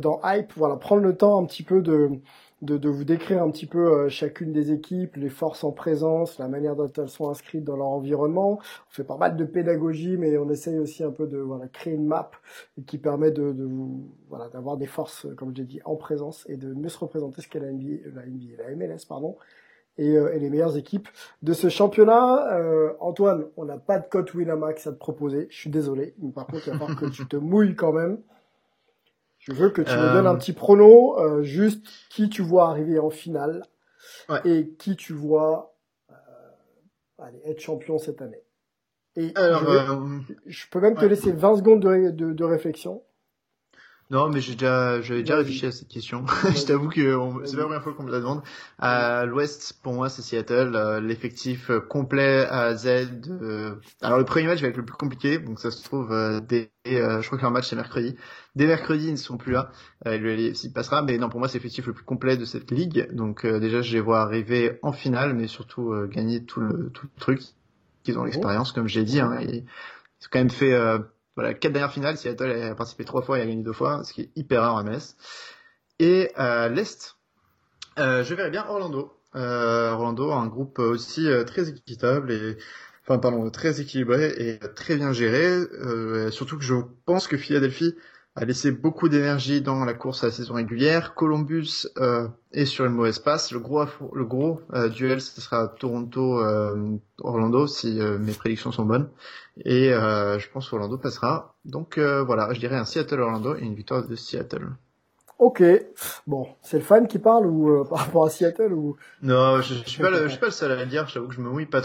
dans Hype, voilà, prendre le temps un petit peu de de, de, vous décrire un petit peu euh, chacune des équipes, les forces en présence, la manière dont elles sont inscrites dans leur environnement. On fait pas mal de pédagogie, mais on essaye aussi un peu de voilà, créer une map qui permet de, de voilà, d'avoir des forces, comme j'ai dit, en présence et de mieux se représenter ce qu'est la NBA, la NBA, la MLS, pardon. Et, euh, et, les meilleures équipes de ce championnat. Euh, Antoine, on n'a pas de cote Winamax à te proposer. Je suis désolé. Mais par contre, il va falloir que tu te mouilles quand même. Je veux que tu me donnes un euh. petit prono, euh, juste qui tu vois arriver en finale ouais. et qui tu vois euh, allez, être champion cette année. Et Alors, je, vais, euh, je, peux même te laisser 20 secondes de, de, de réflexion. Non, mais j'ai déjà, j'avais déjà réfléchi à cette question. je t'avoue que c'est la première fois qu'on me la demande. À l'Ouest, pour moi, c'est Seattle. Euh, l'effectif complet à Z. Euh... Alors le premier match va être le plus compliqué, donc ça se trouve euh, dès, euh, je crois que leur match c'est mercredi. Dès mercredi, ils ne sont plus là. Euh, le s'il passera, mais non, pour moi, c'est l'effectif le plus complet de cette ligue. Donc déjà, je les vois arriver en finale, mais surtout gagner tout le tout le truc. Ils ont l'expérience, comme j'ai dit. Hein, ils ont quand même fait voilà, quatre dernières finales, Seattle a participé trois fois et a gagné deux fois, ce qui est hyper rare en MS. Et euh, l'Est, euh, je verrais bien Orlando. Euh, Orlando, un groupe aussi très équitable et enfin pardon très équilibré et très bien géré. Surtout que je pense que Philadelphie a laissé beaucoup d'énergie dans la course à la saison régulière. Columbus euh, est sur une mauvaise passe. Le gros, le gros euh, duel, ce sera Toronto-Orlando, si euh, mes prédictions sont bonnes. Et euh, je pense qu'Orlando passera. Donc euh, voilà, je dirais un Seattle-Orlando et une victoire de Seattle. Ok, bon, c'est le fan qui parle ou par rapport à Seattle ou? Non, je, je suis pas le, je suis pas le seul à le dire. J'avoue que je me mouille pas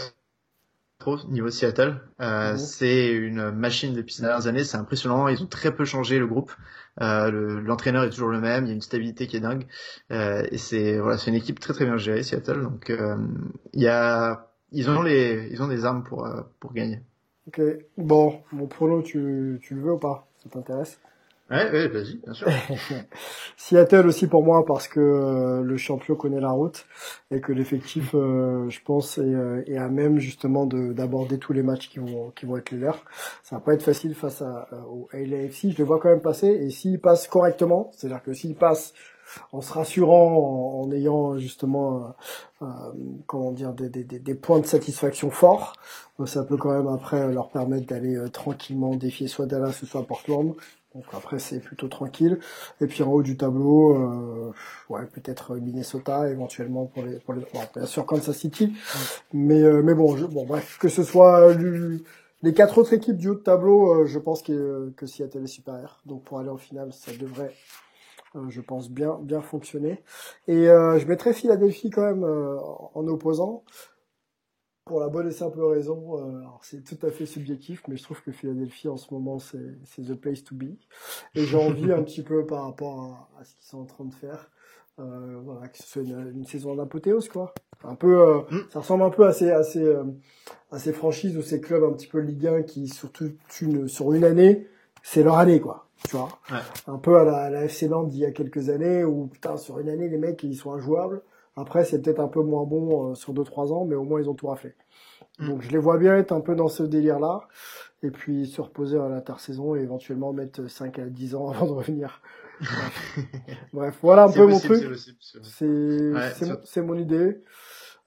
trop niveau Seattle. Euh, mmh. C'est une machine depuis ces dernières années, c'est impressionnant. Ils ont très peu changé le groupe. Euh, L'entraîneur est toujours le même, il y a une stabilité qui est dingue. Euh, et c'est voilà, c'est une équipe très très bien gérée Seattle. Donc euh, il y a, ils ont les, ils ont des armes pour euh, pour gagner. Ok, bon, mon prono, tu tu le veux ou pas? Ça t'intéresse? Ouais, ouais vas-y, bien sûr. Seattle aussi pour moi parce que euh, le champion connaît la route et que l'effectif, euh, je pense, est, euh, est, à même justement d'aborder tous les matchs qui vont qui vont être les leurs. Ça va pas être facile face à, au LAFC. Je le vois quand même passer et s'il passe correctement, c'est-à-dire que s'il passe en se rassurant, en, ayant justement, euh, comment dire, des, des, des, points de satisfaction forts, ça peut quand même après leur permettre d'aller tranquillement défier soit Dallas ou soit Portland donc après c'est plutôt tranquille. Et puis en haut du tableau, euh, ouais peut-être Minnesota éventuellement pour les, pour les bon, bien sûr Kansas City. Mais euh, mais bon, je, bon bref que ce soit les quatre autres équipes du haut de tableau, euh, je pense que, que Seattle est supérieur. Donc pour aller en finale, ça devrait, euh, je pense bien bien fonctionner. Et euh, je mettrais Philadelphie quand même en opposant pour la bonne et simple raison, euh, c'est tout à fait subjectif, mais je trouve que Philadelphie en ce moment c'est the place to be. Et j'ai envie un petit peu par rapport à, ce qu'ils sont en train de faire, euh, voilà, que ce soit une, une saison d'apothéose quoi. Un peu, euh, mm. ça ressemble un peu à ces, à ces, à ces franchises ou ces clubs un petit peu Ligue 1 qui surtout une, sur une année, c'est leur année quoi. Tu vois, ouais. un peu à la, à la FC Nantes d'il y a quelques années où putain sur une année les mecs ils sont injouables. Après, c'est peut-être un peu moins bon euh, sur 2-3 ans, mais au moins ils ont tout raflé. Mm. Donc je les vois bien être un peu dans ce délire-là, et puis se reposer à l'intersaison et éventuellement mettre 5 à 10 ans avant de revenir Bref, voilà un peu mon truc. c'est Ouais, mon idée.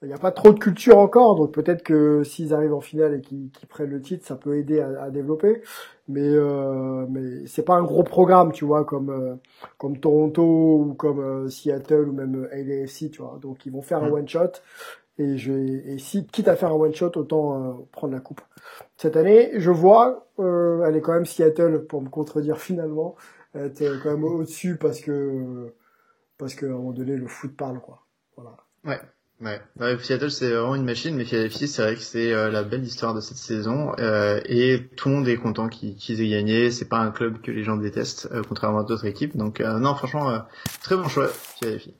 Il n'y a pas trop de culture encore, donc peut-être que s'ils arrivent en finale et qu'ils prennent le titre, ça peut aider à, à développer. Mais euh, mais c'est pas un gros programme, tu vois, comme euh, comme Toronto ou comme euh, Seattle ou même euh, LAFC, tu vois. Donc ils vont faire un Mm. one shot et je et si quitte à faire un one shot, autant euh, prendre la coupe. Cette année, je vois, euh, elle est quand même Seattle pour me contredire finalement, elle quand même au-dessus parce que parce qu'à un moment donné le foot parle quoi. Voilà. Ouais. Ouais. Ouais, Seattle, c'est vraiment une machine, mais Philadelphie, c'est vrai que c'est euh, la belle histoire de cette saison, euh, et tout le monde est content qu'ils aient gagné. C'est pas un club que les gens détestent, euh, contrairement à d'autres équipes. Donc, euh, non, franchement, euh, très bon choix, Philadelphie.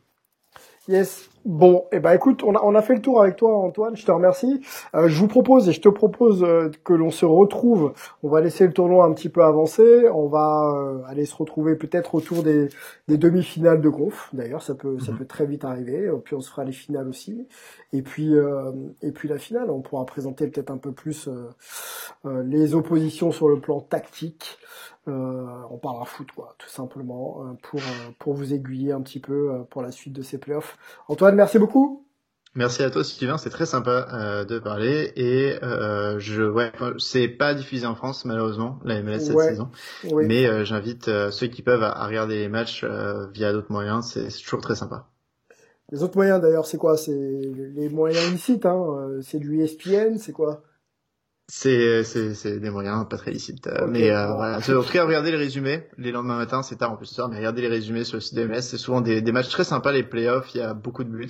Yes. Bon, eh ben écoute, on a, on a fait le tour avec toi, Antoine. Je te remercie. Euh, je vous propose et je te propose euh, que l'on se retrouve. On va laisser le tournoi un petit peu avancer. On va euh, aller se retrouver peut-être autour des, des demi-finales de conf. D'ailleurs, ça peut ça Mhm. peut très vite arriver. Et puis on se fera les finales aussi. Et puis euh, et puis la finale, on pourra présenter peut-être un peu plus les oppositions sur le plan tactique. Euh, on parlera foot, quoi, tout simplement, euh, pour pour vous aiguiller un petit peu euh, pour la suite de ces playoffs. Antoine, merci beaucoup. Merci à toi, Sylvain. C'est très sympa euh, de parler, et euh, je, ouais, c'est pas diffusé en France malheureusement la MLS cette Ouais. saison, mais euh, j'invite ceux qui peuvent à, à regarder les matchs via d'autres moyens. C'est toujours très sympa. Les autres moyens, d'ailleurs, c'est quoi? C'est les moyens illicites, hein C'est du ESPN, c'est quoi? C'est c'est c'est des moyens pas très licites, euh, mais euh, voilà. En tout cas, regardez les résumés. Les lendemains matins, c'est tard en plus ce soir, mais regardez les résumés sur le site de MS. C'est souvent des, des matchs très sympas, les playoffs. Il y a beaucoup de buts,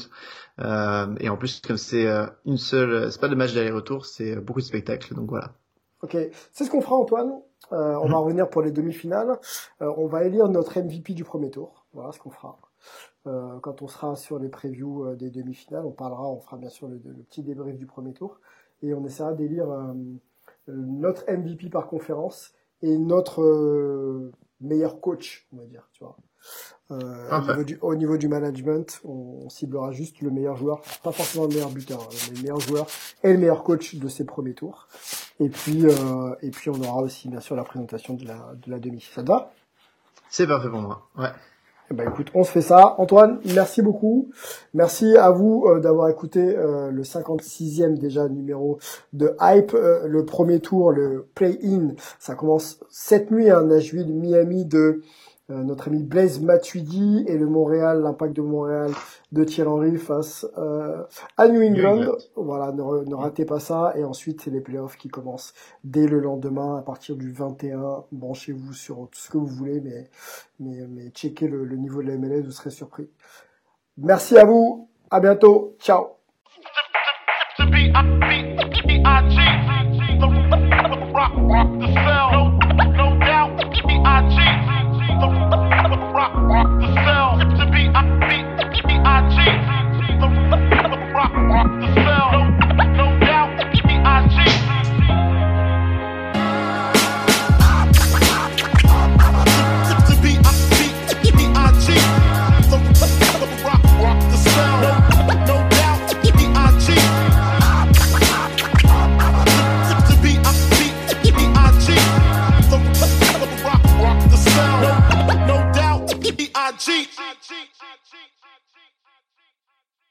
euh, et en plus comme c'est euh, une seule, c'est pas de match d'aller-retour, c'est beaucoup de spectacles. Donc voilà. Ok, c'est ce qu'on fera, Antoine. Euh, on Mhm. va revenir pour les demi-finales. On va élire notre MVP du premier tour. Voilà ce qu'on fera. Quand on sera sur les previews des demi-finales, on parlera, on fera bien sûr le, le petit débrief du premier tour et on essaiera d'élire euh, euh, notre MVP par conférence et notre euh, meilleur coach, on va dire, tu vois. Euh, au, niveau du, au niveau du management, on, on ciblera juste le meilleur joueur, pas forcément le meilleur buteur, hein, mais le meilleur joueur et le meilleur coach de ces premiers tours. Et puis, euh, et puis on aura aussi bien sûr la présentation de la, de la demi. Ça te va? C'est parfait pour moi. Ouais. Ben écoute, on se fait ça. Antoine, merci beaucoup. Merci à vous euh, d'avoir écouté euh, le 56e déjà numéro de Hype. Euh, le premier tour, le play-in, ça commence cette nuit à Nashville, Miami de euh, notre ami Blaise Matuidi et le Montréal, l'impact de Montréal de Thierry Henry face euh, à New England. England. Voilà, ne, re- ne ratez pas ça. Et ensuite, c'est les playoffs qui commencent dès le lendemain à partir du 21. Branchez-vous sur tout ce que vous voulez, mais mais, mais checkez le, le niveau de la MLS, vous serez surpris. Merci à vous, à bientôt, ciao rock, rock the cell.